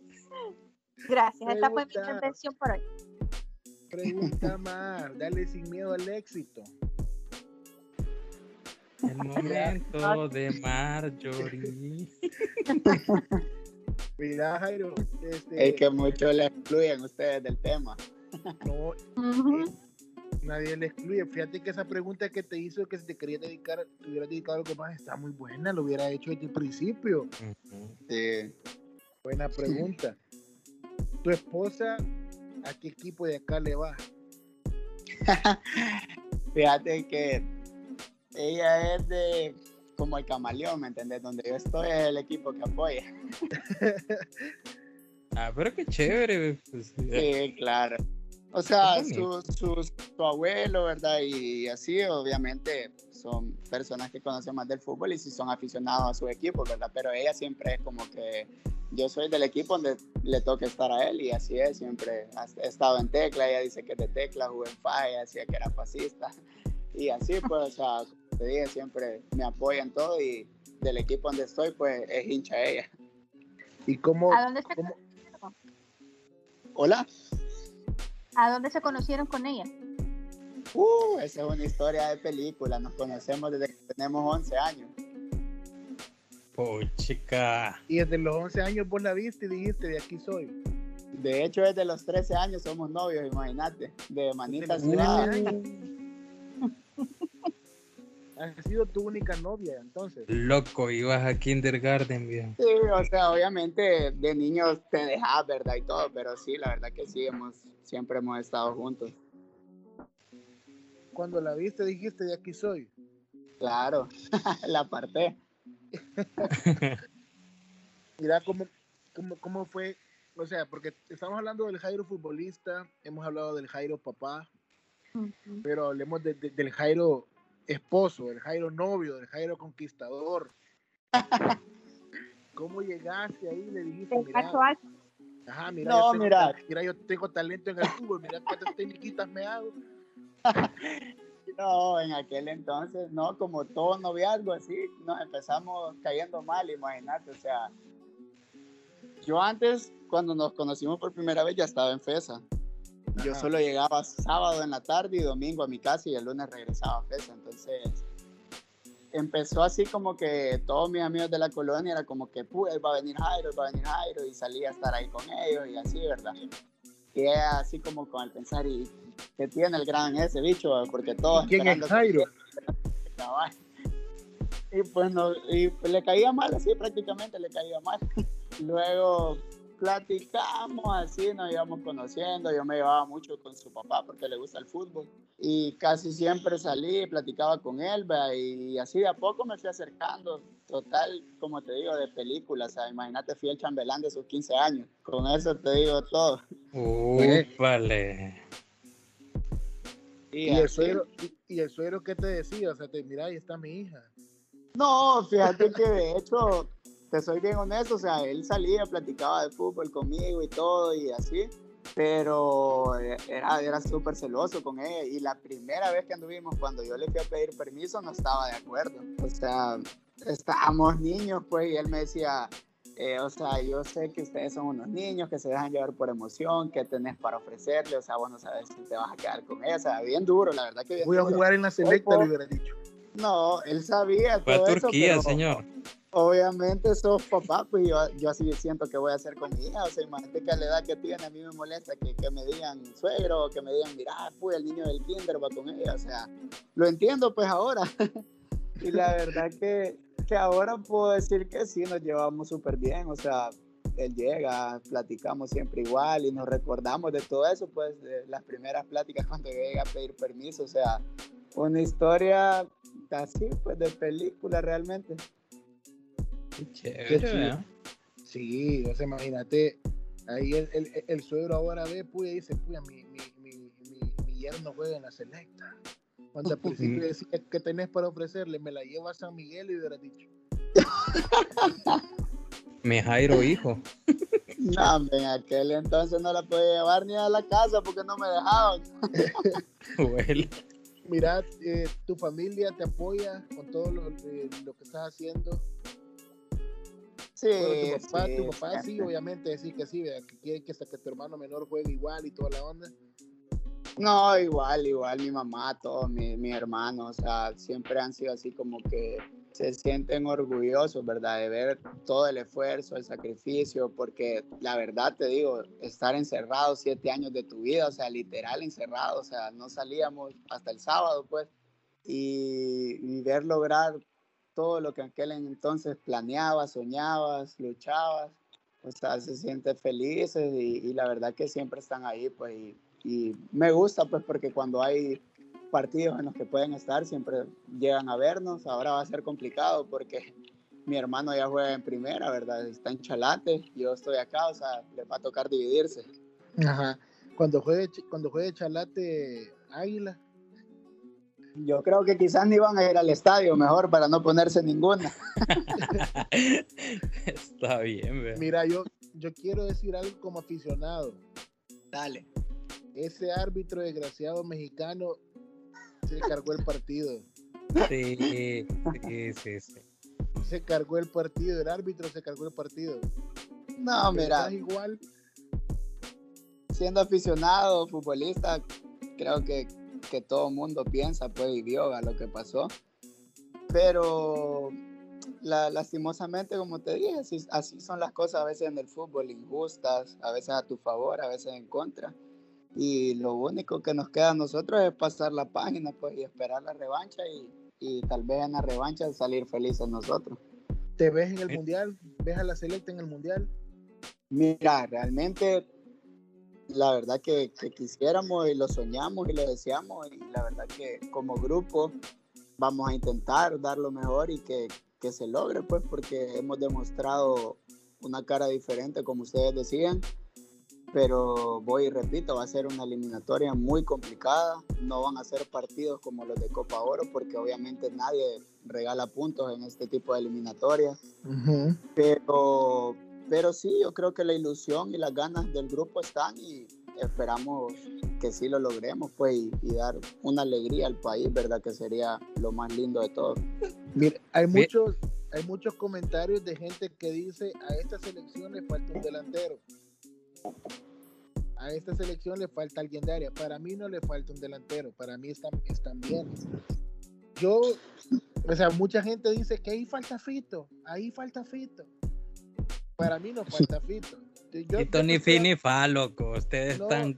Gracias, esta fue mi intervención por hoy. Pregunta más, dale sin miedo al éxito. El momento de Marjorie. Mira, Jairo. Este... Es que mucho le excluyen ustedes del tema. No, nadie le excluye. Fíjate que esa pregunta que te hizo que si te quería dedicar, te hubiera dedicado algo más, está muy buena, lo hubiera hecho desde el principio. Sí. Buena pregunta. ¿Tu esposa a qué equipo de acá le va? Fíjate que ella es de como el camaleón, ¿me entendés? Donde yo estoy es el equipo que apoya. ah, pero qué chévere. Pues, sí, claro. O sea, su, su, abuelo, ¿verdad? Y así, obviamente, son personas que conocen más del fútbol y si son aficionados a su equipo, ¿verdad? Pero ella siempre es como que yo soy del equipo donde le toca estar a él y así es, siempre he estado en tecla, ella dice que es de tecla, jugó en falla, decía que era fascista y así pues, o sea, te dije, siempre me apoyan todo y del equipo donde estoy, pues es hincha ella. ¿Y cómo? ¿A dónde se cómo... Hola. ¿A dónde se conocieron con ella? Uh, esa es una historia de película. Nos conocemos desde que tenemos 11 años. Oh, chica. Y desde los 11 años vos la viste y dijiste, de aquí soy. De hecho, desde los 13 años somos novios, imagínate. De manitas ha sido tu única novia entonces. Loco, ibas a kindergarten, bien. Sí, o sea, obviamente de niños te dejas, ¿verdad? Y todo, pero sí, la verdad que sí, hemos, siempre hemos estado juntos. Cuando la viste dijiste, de aquí soy. Claro, la aparté. Mira cómo, cómo, cómo fue, o sea, porque estamos hablando del Jairo futbolista, hemos hablado del Jairo papá, pero hablemos del Jairo esposo, el Jairo novio, el Jairo conquistador. ¿Cómo llegaste ahí? Le dijiste, mira, ajá, mira, no, yo mira. mira, yo tengo talento en el fútbol, mira cuántas técnicas me hago. No, en aquel entonces, no, como todo noviazgo así, nos empezamos cayendo mal, imagínate, o sea, yo antes, cuando nos conocimos por primera vez, ya estaba en FESA. Yo solo llegaba sábado en la tarde y domingo a mi casa y el lunes regresaba a FESA. Entonces, empezó así como que todos mis amigos de la colonia era como que, pues, va a venir Jairo, va a venir Jairo, y salía a estar ahí con ellos y así, ¿verdad? Y así como con el pensar, y que tiene el gran ese bicho, porque todos... ¿Quién es Jairo? Y pues no, y le caía mal, así prácticamente le caía mal. Luego platicamos así, nos íbamos conociendo, yo me llevaba mucho con su papá porque le gusta el fútbol y casi siempre salí, platicaba con él y así de a poco me fui acercando, total, como te digo, de película, o sea, imagínate, fui el chambelán de sus 15 años, con eso te digo todo. vale. Y, el suegro, y, el suegro, ¿qué te decía? O sea, te mira, ahí está mi hija. No, fíjate que de hecho te soy bien honesto, o sea, él salía, platicaba de fútbol conmigo y todo y así, pero era, era súper celoso con ella y la primera vez que anduvimos, cuando yo le fui a pedir permiso, no estaba de acuerdo, o sea, estábamos niños, pues, y él me decía, eh, o sea, yo sé que ustedes son unos niños que se dejan llevar por emoción, que tenés para ofrecerle, o sea, vos no sabes si te vas a quedar con ella, o sea, bien duro, la verdad que bien Voy a jugar en la selecta, le hubiera dicho. No, él sabía. Fue a Turquía, señor obviamente sos papá, pues yo, yo, así siento que voy a hacer con mi hija. O sea, imagínate que a la edad que tiene a mí me molesta que, que me digan suegro, que me digan, mira, pues el niño del kinder va con ella. O sea, lo entiendo pues ahora. y la verdad que, que ahora puedo decir que sí, nos llevamos súper bien. O sea, él llega, platicamos siempre igual y nos recordamos de todo eso, pues las primeras pláticas cuando llega a pedir permiso. O sea, una historia así, pues de película realmente. Sí, o sea, imagínate, ahí el, el, el, suegro ahora ve, pues, y dice, pues, mi, mi, mi, mi, yerno juega en la selecta. Cuando al principio decía que tenés para ofrecerle, me la llevo a San Miguel y hubiera dicho. Mi Jairo hijo. No, en aquel entonces no la podía llevar ni a la casa porque no me dejaban. Mira, eh, tu familia te apoya con todo lo, eh, lo que estás haciendo. Sí, tu papá, sí, tu papá sí, obviamente sí que sí, que quiere que, que tu hermano menor juegue igual y toda la onda. No, igual, igual mi mamá, todos mis mi hermanos, o sea, siempre han sido así como que se sienten orgullosos, ¿verdad? De ver todo el esfuerzo, el sacrificio, porque la verdad te digo, estar encerrado siete años de tu vida, o sea, literal encerrado, o sea, no salíamos hasta el sábado, pues, y, y ver lograr todo lo que aquel entonces planeabas, soñabas, luchabas, o sea, se siente felices y, la verdad que siempre están ahí, pues, y, me gusta, pues, porque cuando hay partidos en los que pueden estar, siempre llegan a vernos, ahora va a ser complicado porque mi hermano ya juega en primera, ¿verdad? Está en Chalate, yo estoy acá, o sea, les va a tocar dividirse. Ajá. Cuando juegue, cuando juegue Chalate Águila, yo creo que quizás ni van a ir al estadio mejor para no ponerse ninguna. Está bien, Mira, yo, yo quiero decir algo como aficionado. Dale. Ese árbitro desgraciado mexicano se cargó el partido. Sí, sí, sí, sí. Se cargó el partido, el árbitro se cargó el partido. No, mira. Igual. Siendo aficionado, futbolista, creo que que todo mundo piensa, pues, y vio a lo que pasó. Pero lastimosamente, como te dije, así, así, son las cosas a veces en el fútbol, injustas, a veces a tu favor, a veces en contra. Y lo único que nos queda a nosotros es pasar la página, pues, y esperar la revancha y, y tal vez en la revancha salir felices nosotros. ¿Te ves en el Mundial? ¿Ves a la selecta en el Mundial? Mira, realmente la verdad que, quisiéramos y lo soñamos y lo deseamos y la verdad que como grupo vamos a intentar dar lo mejor y que, que se logre pues porque hemos demostrado una cara diferente como ustedes decían pero voy y repito, va a ser una eliminatoria muy complicada, no van a ser partidos como los de Copa Oro, porque obviamente nadie regala puntos en este tipo de eliminatorias, pero pero sí, yo creo que la ilusión y las ganas del grupo están y esperamos que sí lo logremos, pues, y, dar una alegría al país, ¿verdad? Que sería lo más lindo de todo. Mira, hay muchos, hay muchos comentarios de gente que dice a esta selección le falta un delantero. A esta selección le falta alguien de área. Para mí no le falta un delantero. Para mí están, están bien. Yo, o sea, mucha gente dice que ahí falta Fito. Ahí falta Fito. Para mí no falta Fito. Yo, Fito ni fin ni fa, loco. Ustedes están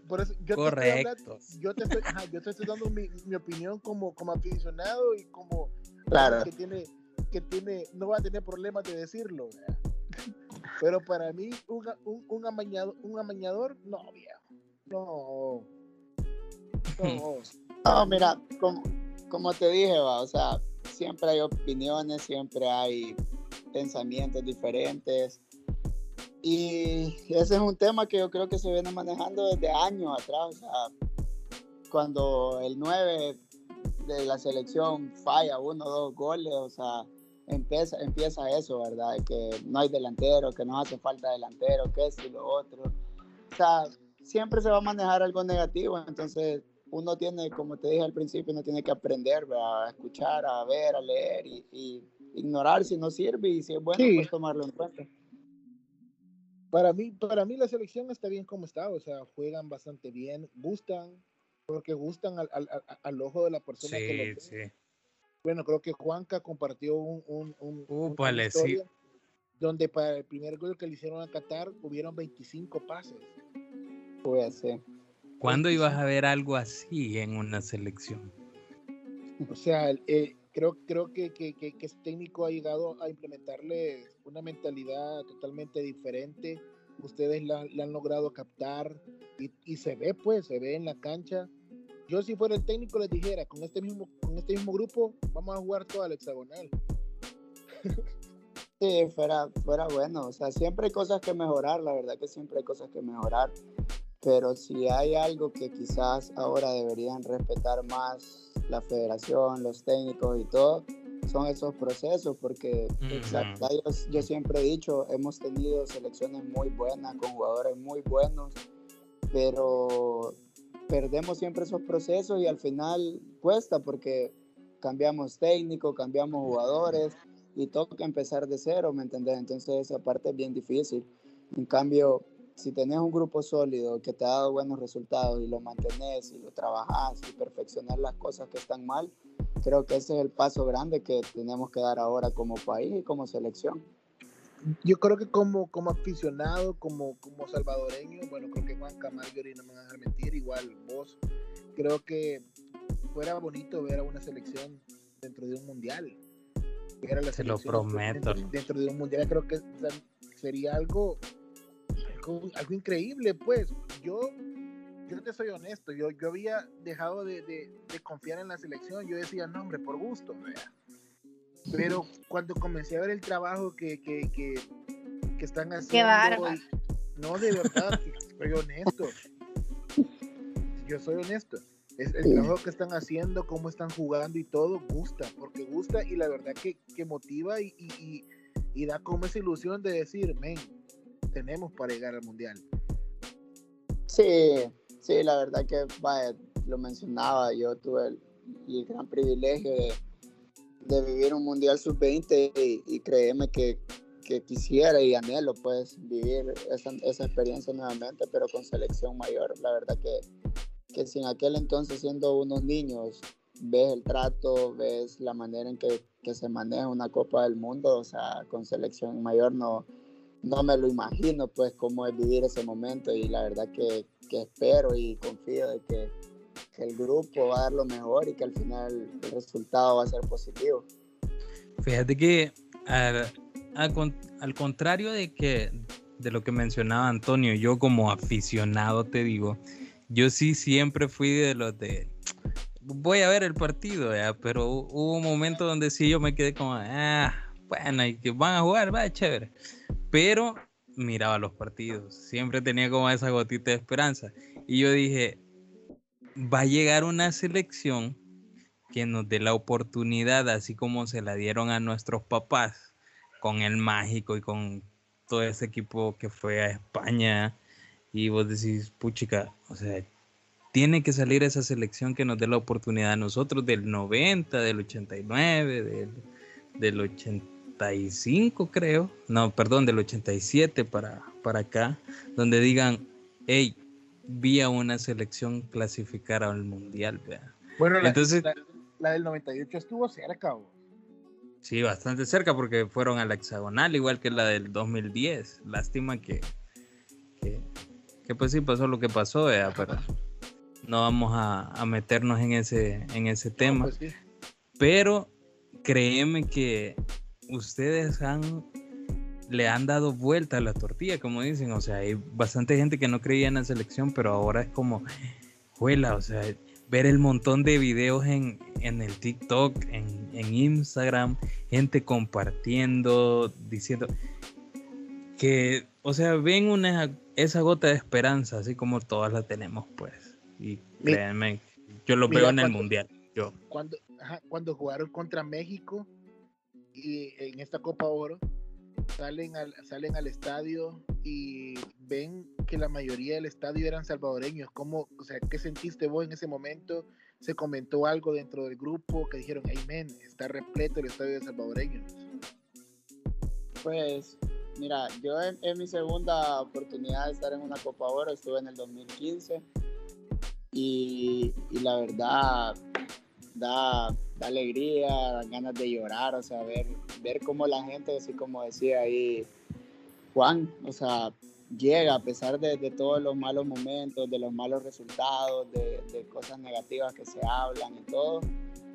correctos. yo, te estoy, yo te estoy dando mi, mi, opinión como, como aficionado y como claro. que tiene que tiene, no va a tener problemas de decirlo. Pero para mí, un, un, un, amañador, un amañador, no, viejo. No. No. no mira, como, como te dije, va, o sea, siempre hay opiniones, siempre hay pensamientos diferentes. Y ese es un tema que yo creo que se viene manejando desde años atrás. O sea, cuando el 9 de la selección falla uno o dos goles, o sea, empieza, empieza eso, ¿verdad? Que no hay delantero, que no hace falta delantero, que esto y lo otro. O sea, siempre se va a manejar algo negativo, entonces uno tiene, como te dije al principio, uno tiene que aprender a escuchar, a ver, a leer y, ignorar si no sirve y si es bueno, pues tomarlo en cuenta. Para mí, para mí la selección está bien como está, o sea, juegan bastante bien, gustan, porque gustan al, al, al ojo de la persona que lo sí. Bueno, creo que Juanca compartió un, un, un, donde para el primer gol que le hicieron a Qatar hubieron 25 pases. Puede ser. ¿Cuándo ibas a ver algo así en una selección? O sea, eh, creo, creo que, que, que, que, este técnico ha llegado a implementarle una mentalidad totalmente diferente. Ustedes la, la han logrado captar y, y, se ve, pues, se ve en la cancha yo si fuera el técnico les dijera, con este mismo, con este mismo grupo vamos a jugar toda la hexagonal. Sí, fuera, fuera bueno. O sea, siempre hay cosas que mejorar, la verdad que siempre hay cosas que mejorar. Pero si hay algo que quizás ahora deberían respetar más la federación, los técnicos y todo, son esos procesos, porque yo, yo siempre he dicho, hemos tenido selecciones muy buenas, con jugadores muy buenos, pero perdemos siempre esos procesos y al final cuesta porque cambiamos técnico, cambiamos jugadores y toca empezar de cero, ¿me entendés? Entonces esa parte es bien difícil. En cambio, si tenés un grupo sólido que te ha dado buenos resultados y lo mantenés y lo trabajás y perfeccionar las cosas que están mal, creo que ese es el paso grande que tenemos que dar ahora como país y como selección yo creo que como, como aficionado, como, como salvadoreño, bueno, creo que Juan Camargo y no me van a dejar mentir, igual vos, creo que fuera bonito ver a una selección dentro de un mundial. Se lo prometo. Dentro, de un mundial creo que sería algo, algo, increíble, pues. Yo, yo te soy honesto, yo, yo había dejado de, de, de confiar en la selección, yo decía, no, hombre, por gusto, pero cuando comencé a ver el trabajo que, que, que, que están haciendo. no, de verdad, soy honesto. Yo soy honesto. Es el trabajo que están haciendo, cómo están jugando y todo, gusta, porque gusta y la verdad que, que motiva y, y, y, da como esa ilusión de decir, men, tenemos para llegar al mundial. Sí, sí, la verdad que vaya, lo mencionaba, yo tuve el gran privilegio de de vivir un Mundial Sub-20 y, créeme que, que, quisiera y anhelo pues vivir esa, esa, experiencia nuevamente, pero con selección mayor. La verdad que, que si en aquel entonces siendo unos niños ves el trato, ves la manera en que, que, se maneja una Copa del Mundo, o sea, con selección mayor no, no me lo imagino pues cómo es vivir ese momento y la verdad que, que espero y confío de que que el grupo va a dar lo mejor y que al final el resultado va a ser positivo. Fíjate que al, al, contrario de que de lo que mencionaba Antonio, yo como aficionado te digo, yo sí siempre fui de los de voy a ver el partido, ¿ya? pero hubo un momento donde sí yo me quedé como, ah, bueno, y que van a jugar, va, chévere. Pero miraba los partidos, siempre tenía como esa gotita de esperanza. Y yo dije, va a llegar una selección que nos dé la oportunidad, así como se la dieron a nuestros papás, con el mágico y con todo ese equipo que fue a España. Y vos decís, puchica, o sea, tiene que salir esa selección que nos dé la oportunidad a nosotros del 90, del 89, del, del 80 85 creo, no, perdón, del 87 para, para acá, donde digan, hey, vi a una selección clasificar al mundial, vea. Bueno, la, Entonces, la, del 98 estuvo cerca. Sí, bastante cerca porque fueron a la hexagonal, igual que la del 2010. Lástima que, que, pues sí pasó lo que pasó, vea, pero no vamos a, meternos en ese, en ese tema. Pues pero créeme que ustedes han le han dado vuelta a la tortilla, como dicen. O sea, hay bastante gente que no creía en la selección, pero ahora es como, juela, o sea, ver el montón de videos en, el TikTok, en, Instagram, gente compartiendo, diciendo que, o sea, ven una, esa gota de esperanza, así como todas la tenemos, pues. Y créanme, yo lo veo en el Mundial. Yo. Cuando, cuando jugaron contra México y en esta Copa Oro, salen al, salen al estadio y ven que la mayoría del estadio eran salvadoreños. ¿Cómo, o sea, ¿Qué sentiste vos en ese momento? ¿Se comentó algo dentro del grupo que dijeron, amén, está repleto el estadio de salvadoreños? Pues, mira, yo en, mi segunda oportunidad de estar en una Copa Oro estuve en el 2015 y, y la verdad da, da alegría, dan ganas de llorar, o sea, ver, ver cómo la gente, así como decía ahí Juan, o sea, llega a pesar de, de todos los malos momentos, de los malos resultados, de, de, cosas negativas que se hablan y todo,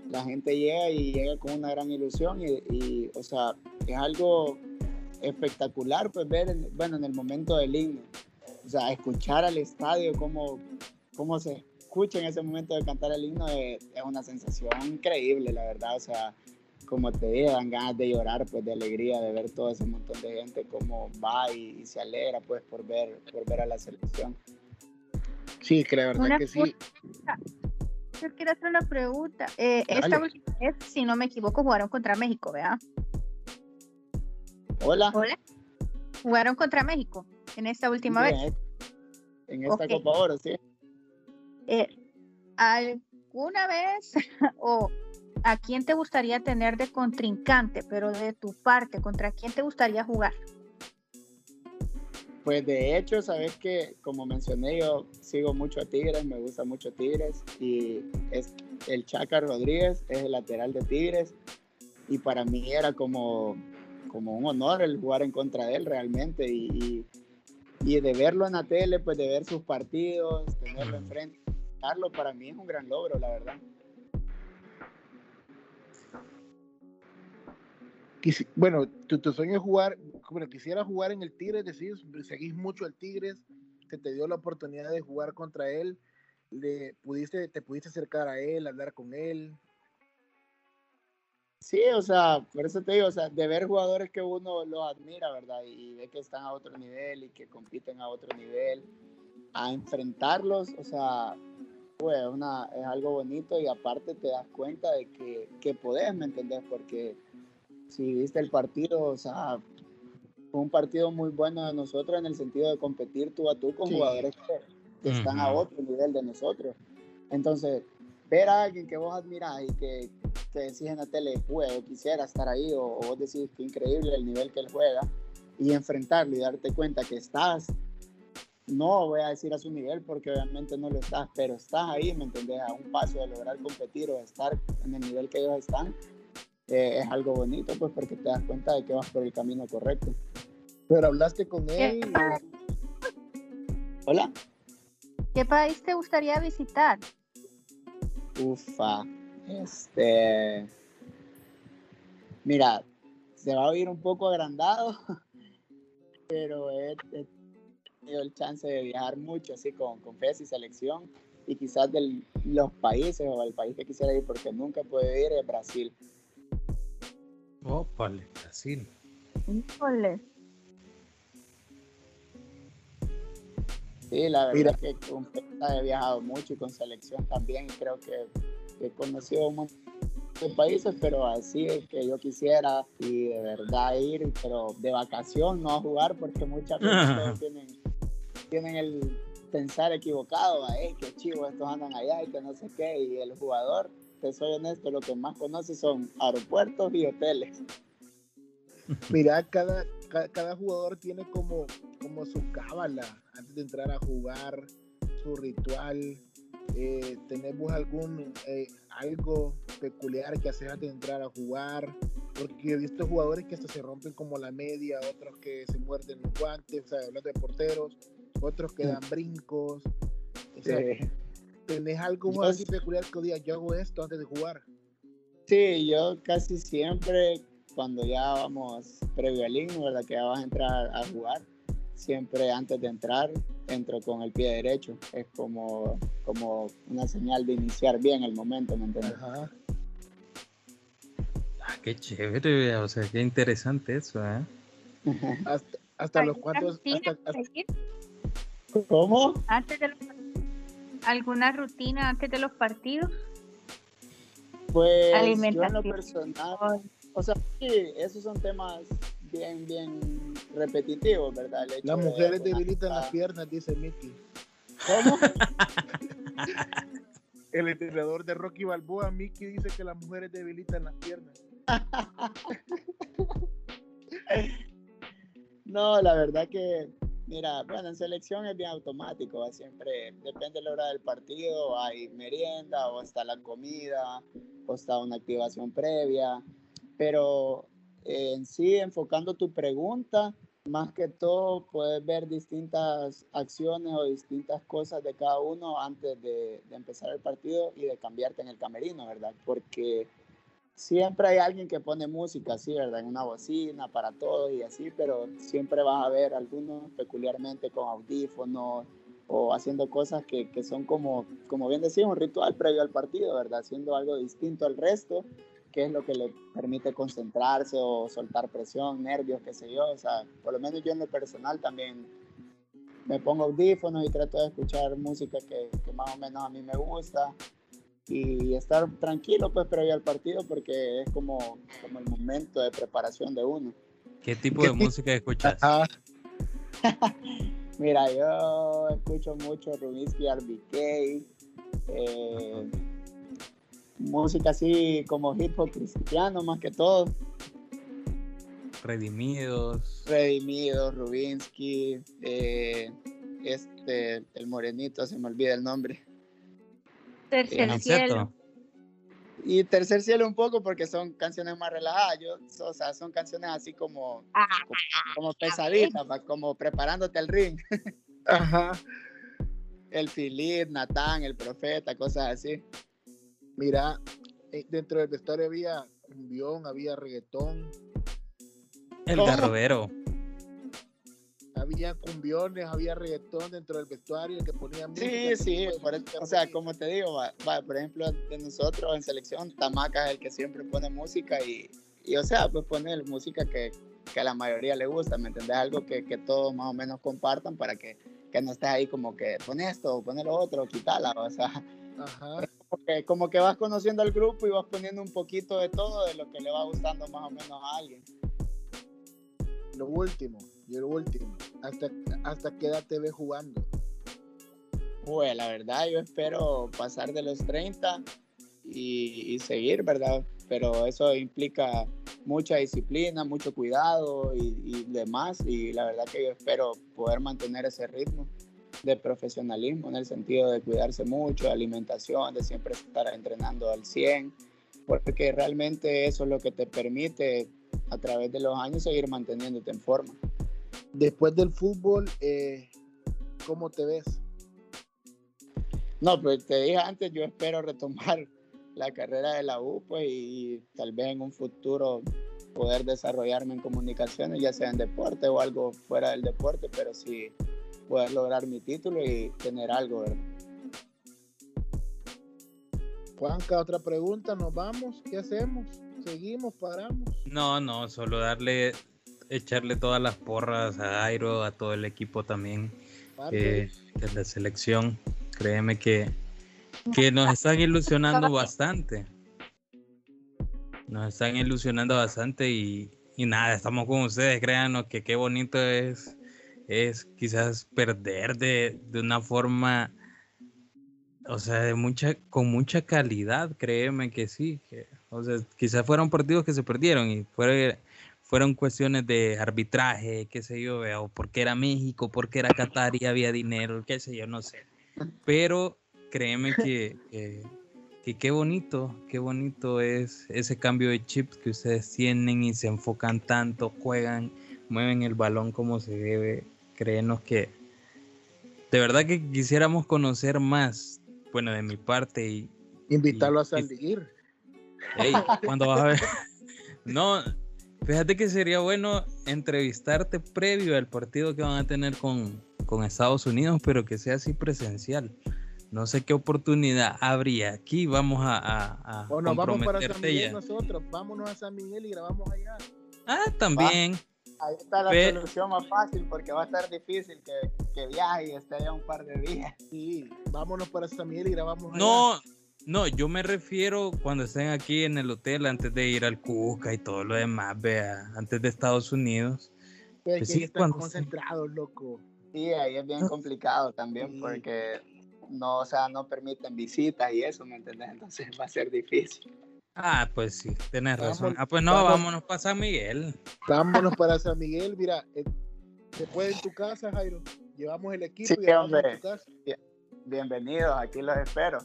la gente llega y llega con una gran ilusión y, y o sea, es algo espectacular pues ver, bueno, en el momento del himno, o sea, escuchar al estadio cómo, cómo se escucha en ese momento de cantar el himno es, es una sensación increíble, la verdad, o sea, como te digo, dan ganas de llorar, pues de alegría, de ver todo ese montón de gente cómo va y, se alegra, pues por ver, por ver a la selección. Sí, que la verdad que sí. Yo quiero hacer una pregunta. Eh, esta última vez, si no me equivoco, jugaron contra México, ¿verdad? Hola. Hola. Jugaron contra México en esta última vez. En esta Copa Oro, sí. Eh, ¿Alguna vez o ¿a quién te gustaría tener de contrincante, pero de tu parte, contra quién te gustaría jugar? Pues de hecho, sabes que como mencioné, yo sigo mucho a Tigres, me gusta mucho Tigres y es el Chaca Rodríguez es el lateral de Tigres y para mí era como, como un honor el jugar en contra de él realmente y, y, de verlo en la tele, pues de ver sus partidos, tenerlo enfrente, Carlos, para mí es un gran logro, la verdad. bueno, tu, sueño es jugar, bueno, quisiera jugar en el Tigres, decir, seguís mucho al Tigres, se te dio la oportunidad de jugar contra él, le pudiste, te pudiste acercar a él, hablar con él. Sí, o sea, por eso te digo, o sea, de ver jugadores que uno los admira, ¿verdad? Y, ve que están a otro nivel y que compiten a otro nivel, a enfrentarlos, o sea, pues una, es algo bonito y aparte te das cuenta de que, que podés, ¿me entendés? Porque si viste el partido, o sea, fue un partido muy bueno de nosotros en el sentido de competir tú a tú con jugadores que, están a otro nivel de nosotros. Entonces, ver a alguien que vos admirás y que, que decís en la tele, juego, quisiera estar ahí, o, o, vos decís que increíble el nivel que él juega, y enfrentarlo y darte cuenta que estás, no voy a decir a su nivel porque obviamente no lo estás, pero estás ahí, ¿me entendés? A un paso de lograr competir o estar en el nivel que ellos están, eh, es algo bonito, pues porque te das cuenta de que vas por el camino correcto. Pero hablaste con él. Hola. ¿Qué país te gustaría visitar? Ufa, este. Mira, se va a oír un poco agrandado, pero he, tenido el chance de viajar mucho así con, con FES y selección y quizás de los países o el país que quisiera ir porque nunca puede ir es Brasil. Ópale, Brasil. Sí, la verdad es que con he viajado mucho y con selección también. Creo que, he conocido un montón de países, pero así es que yo quisiera y de verdad ir, pero de vacación, no a jugar, porque muchas veces tienen, tienen el pensar equivocado, eh, que chivos estos andan allá y que no sé qué, y el jugador te soy honesto, lo que más conoce son aeropuertos y hoteles. Mira, cada, cada, jugador tiene como, como su cábala antes de entrar a jugar, su ritual. Eh, ¿Tenemos algún eh, algo peculiar que hacer antes de entrar a jugar? Porque he visto jugadores que hasta se rompen como la media, otros que se muerden los guantes, o sea, hablando de porteros, otros que dan brincos. O sea, ¿Tenés algo así peculiar que diga yo hago esto antes de jugar? Sí, yo casi siempre cuando ya vamos previo al himno, ¿verdad? Que ya vas a entrar a jugar, siempre antes de entrar entro con el pie derecho. Es como, como una señal de iniciar bien el momento, ¿me entiendes? Ajá. Ah, qué chévere, o sea, qué interesante eso, ¿eh? hasta, hasta los cuantos... ¿Cómo? Antes de ¿Alguna rutina antes de los partidos? Pues Alimentación. yo personal o sea, sí, esos son temas bien, bien repetitivos, ¿verdad? Las mujeres debilitan las piernas, dice Mickey. ¿Cómo? El entrenador de Rocky Balboa, Mickey, dice que las mujeres debilitan las piernas. no, la verdad que, mira, bueno, en selección es bien automático, siempre depende de la hora del partido, hay merienda o está la comida o está una activación previa pero eh, en sí, enfocando tu pregunta, más que todo puedes ver distintas acciones o distintas cosas de cada uno antes de, empezar el partido y de cambiarte en el camerino, ¿verdad? Porque siempre hay alguien que pone música así, ¿verdad? En una bocina para todos y así, pero siempre vas a ver algunos peculiarmente con audífonos o haciendo cosas que, que son como, como bien decía, un ritual previo al partido, ¿verdad? Haciendo algo distinto al resto qué es lo que le permite concentrarse o soltar presión, nervios, qué sé yo. O sea, por lo menos yo en lo personal también me pongo audífonos y trato de escuchar música que, más o menos a mí me gusta y estar tranquilo pues previo al partido porque es como, como el momento de preparación de uno. ¿Qué tipo de música escuchas? Mira, yo escucho mucho Rubinsky RBK, eh, música así como hip hop cristiano más que todo. Redimidos. Redimidos, Rubinsky, eh, este, el morenito, se me olvida el nombre. Tercer cielo. Y tercer cielo un poco porque son canciones más relajadas, o sea, son canciones así como, ah, como, pesaditas, como preparándote el ring. Ajá. El Philip, Natán, el profeta, cosas así. Mira, eh, dentro del vestuario había cumbión, había reggaetón. El garrobero. Había cumbiones, había reggaetón dentro del vestuario que ponía Sí, sí, o sea, como te digo, por ejemplo, de nosotros en selección, Tamaca es el que siempre pone música y, y o sea, pues pone música que, que, a la mayoría le gusta, ¿me entendés? Algo que, que todos más o menos compartan para que, que no estés ahí como que pon esto, pon lo otro, quítala, o sea, Ajá como que vas conociendo al grupo y vas poniendo un poquito de todo de lo que le va gustando más o menos a alguien. Lo último, y lo último, ¿hasta, hasta qué edad te ves jugando? Pues la verdad yo espero pasar de los 30 y, seguir, ¿verdad? Pero eso implica mucha disciplina, mucho cuidado y, y demás y la verdad que yo espero poder mantener ese ritmo de profesionalismo en el sentido de cuidarse mucho, de alimentación, de siempre estar entrenando al 100, porque realmente eso es lo que te permite a través de los años seguir manteniéndote en forma. Después del fútbol, eh, ¿cómo te ves? No, pues te dije antes, yo espero retomar la carrera de la U, pues, y tal vez en un futuro poder desarrollarme en comunicaciones, ya sea en deporte o algo fuera del deporte, pero sí poder lograr mi título y tener algo, ¿verdad? Juanca, otra pregunta, ¿nos vamos? ¿Qué hacemos? ¿Seguimos? ¿Paramos? No, no, solo darle, echarle todas las porras a Airo, a todo el equipo también eh, de la selección. Créeme que, que nos están ilusionando bastante. Nos están ilusionando bastante y, y nada, estamos con ustedes, créanos que qué bonito es es quizás perder de, una forma, o sea, de mucha, con mucha calidad, créeme que sí. Que, o sea, quizás fueron partidos que se perdieron y fue, fueron cuestiones de arbitraje, qué sé yo, o porque era México, porque era Qatar y había dinero, qué sé yo, no sé. Pero créeme que, que, qué bonito, qué bonito es ese cambio de chips que ustedes tienen y se enfocan tanto, juegan, mueven el balón como se debe. Créenos que de verdad que quisiéramos conocer más, bueno, de mi parte y... Invitarlo a salir. Hey, ¿cuándo vas a ver? No, fíjate que sería bueno entrevistarte previo al partido que van a tener con, con Estados Unidos, pero que sea así presencial. No sé qué oportunidad habría aquí. Vamos a, a, a vamos para San Miguel nosotros. Vámonos a San Miguel y grabamos allá. Ah, también. Ahí está la solución más fácil porque va a estar difícil que, que viaje y esté allá un par de días. Sí, vámonos para San Miguel y grabamos allá. No, yo me refiero cuando estén aquí en el hotel antes de ir al Cusca y todo lo demás, vea, antes de Estados Unidos. Pero pues sí, están concentrados, loco. Sí, ahí es bien complicado también porque no, o sea, no permiten visitas y eso, ¿me entiendes? Entonces va a ser difícil. Ah, pues sí, tienes razón. Ah, pues no, vámonos para San Miguel. Vámonos para San Miguel, mira, eh, se puede en tu casa, Jairo. Llevamos el equipo y vamos a tu casa. Bienvenidos, aquí los espero.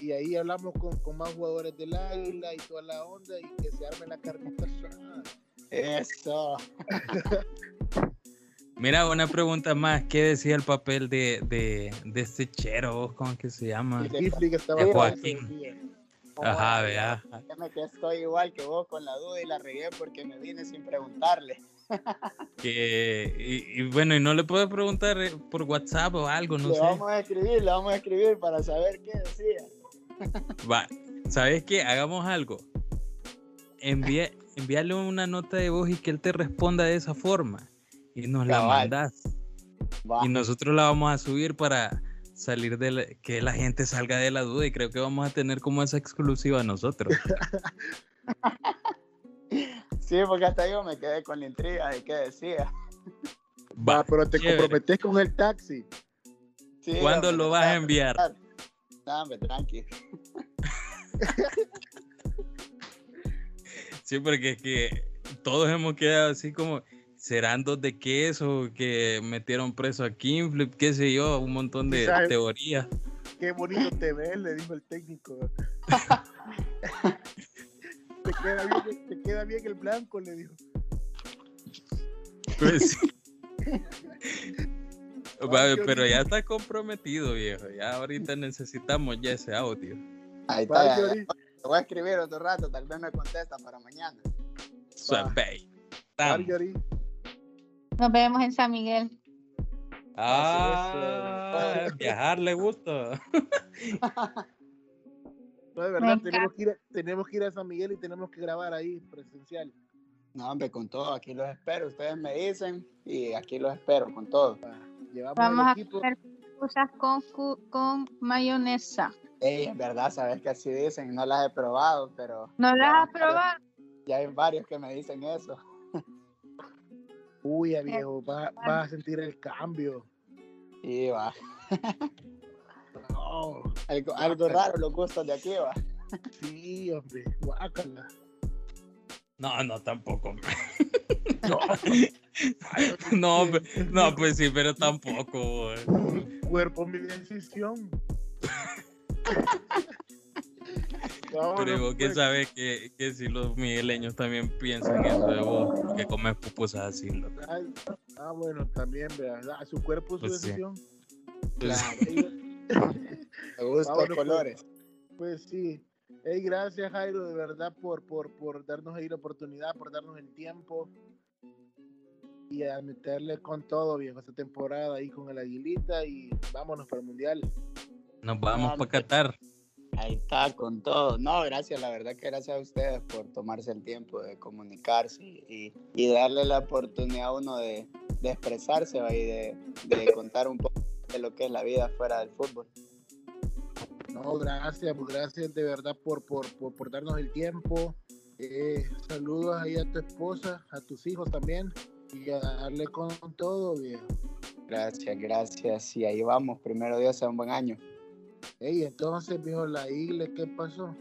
Y ahí hablamos con, con, más jugadores del Águila y toda la onda y que se arme la carnita Eso. Mira, una pregunta más. ¿Qué decía el papel de, de, de este chero? ¿Cómo que se llama? De Joaquín. Ajá, vea. Que estoy igual que vos con la duda y la regué porque me vine sin preguntarle. Que, y, bueno, y no le puedo preguntar eh, por WhatsApp o algo, no le sé. Vamos a escribir, le vamos a escribir para saber qué decía. Va, ¿sabes qué? Hagamos algo. Envía, envíale una nota de voz y que él te responda de esa forma. Y nos la mandas. Y nosotros la vamos a subir para salir de que la gente salga de la duda y creo que vamos a tener como esa exclusiva nosotros. Sí, porque hasta yo me quedé con la intriga de qué decía. Va, pero te comprometes con el taxi. ¿Cuándo lo vas a enviar? Dame, tranqui. sí, porque es que todos hemos quedado así como, serán dos de queso que metieron preso a Kingflip, qué sé yo, un montón de teorías. Qué bonito te ves, le dijo el técnico. te, queda bien, te queda bien el blanco, le dijo. Pues sí. pero ya está comprometido, viejo. Ya ahorita necesitamos ya ese audio. Ahí está. te voy a escribir otro rato, tal vez me contesta para mañana. Suave. Nos vemos en San Miguel. Ah, viajar le gusta. No, de verdad, tenemos que, ir, tenemos que ir a San Miguel y tenemos que grabar ahí presencial. No, hombre, con todo, aquí los espero. Ustedes me dicen y aquí los espero con todo. Vamos a hacer cosas con, con mayonesa. Ey, es verdad, sabes que así dicen, no las he probado, pero. ¿No las has probado? Ya hay varios que me dicen eso. Uy, viejo, vas va a sentir el cambio. Sí, va. algo, raro los gustos de aquí, va. Sí, hombre, guácala. No, no, tampoco. No, no, no, pues sí, pero tampoco. Cuerpo, mi decisión. pero vos que sabes que, que, si los migueleños también piensan eso de vos, que comes pupusas así. Ah, bueno, también, ¿verdad? Su cuerpo, su pues decisión. Pues Me gustan los colores. Pues, sí. Hey, gracias Jairo, de verdad, por, por, por darnos ahí la oportunidad, por darnos el tiempo y a meterle con todo bien esta temporada ahí con el Aguilita y vámonos para el Mundial. Nos vamos para Qatar. Ahí está, con todo. No, gracias, la verdad que gracias a ustedes por tomarse el tiempo de comunicarse y, y darle la oportunidad a uno de, de expresarse y de, de contar un poco de lo que es la vida fuera del fútbol. No, gracias, pues gracias de verdad por, por, por, darnos el tiempo. Eh, saludos ahí a tu esposa, a tus hijos también y a darle con todo, bien. Gracias, gracias. Y ahí vamos, primero Dios sea un buen año. Ey, entonces, viejo, la iglesia, ¿qué pasó?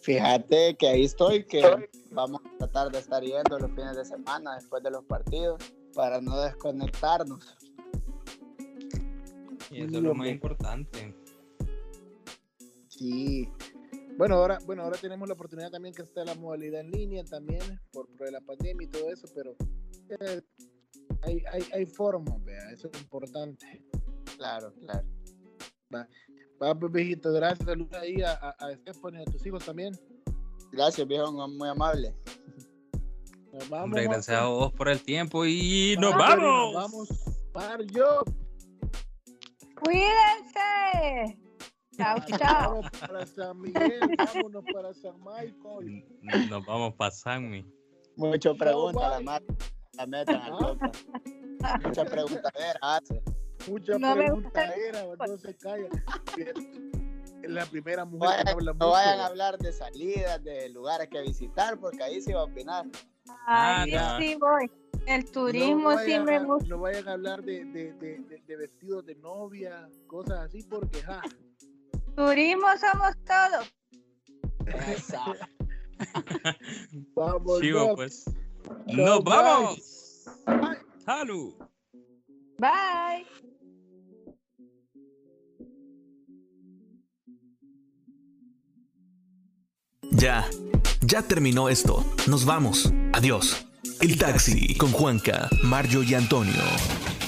Fíjate que ahí estoy, que vamos a tratar de estar yendo los fines de semana después de los partidos para no desconectarnos. Y eso es lo más importante. Sí. Bueno, ahora, bueno, ahora tenemos la oportunidad también que está la modalidad en línea también, por, la pandemia y todo eso, pero eh, hay, hay, hay formas, vea, eso es importante. Claro, claro. Va, va pues, viejito, gracias, saludos ahí a, a, a y a tus hijos también. Gracias, viejo, muy amable. Nos vamos. Hombre, gracias a vos por el tiempo y nos vamos. Nos vamos, par yo. Cuídense. Chao, chao. para San Miguel, vámonos para San Michael. Nos vamos para San Muchas preguntas, la, la meta ¿Ah? Muchas preguntas hace. Muchas no preguntas entonces calla. La primera mujer que habla No vayan a hablar de salidas, de lugares que visitar, porque ahí se va a opinar. Ahí sí voy. El turismo sí me gusta. No vayan a hablar de, de, de, de, vestidos de novia, cosas así, porque ja. Turismo somos todos. vamos, Chivo, pues. ¡Nos vamos! ¡Salud! Bye. Ya, ya terminó esto. Nos vamos. Adiós. El taxi con Juanca, Mario y Antonio.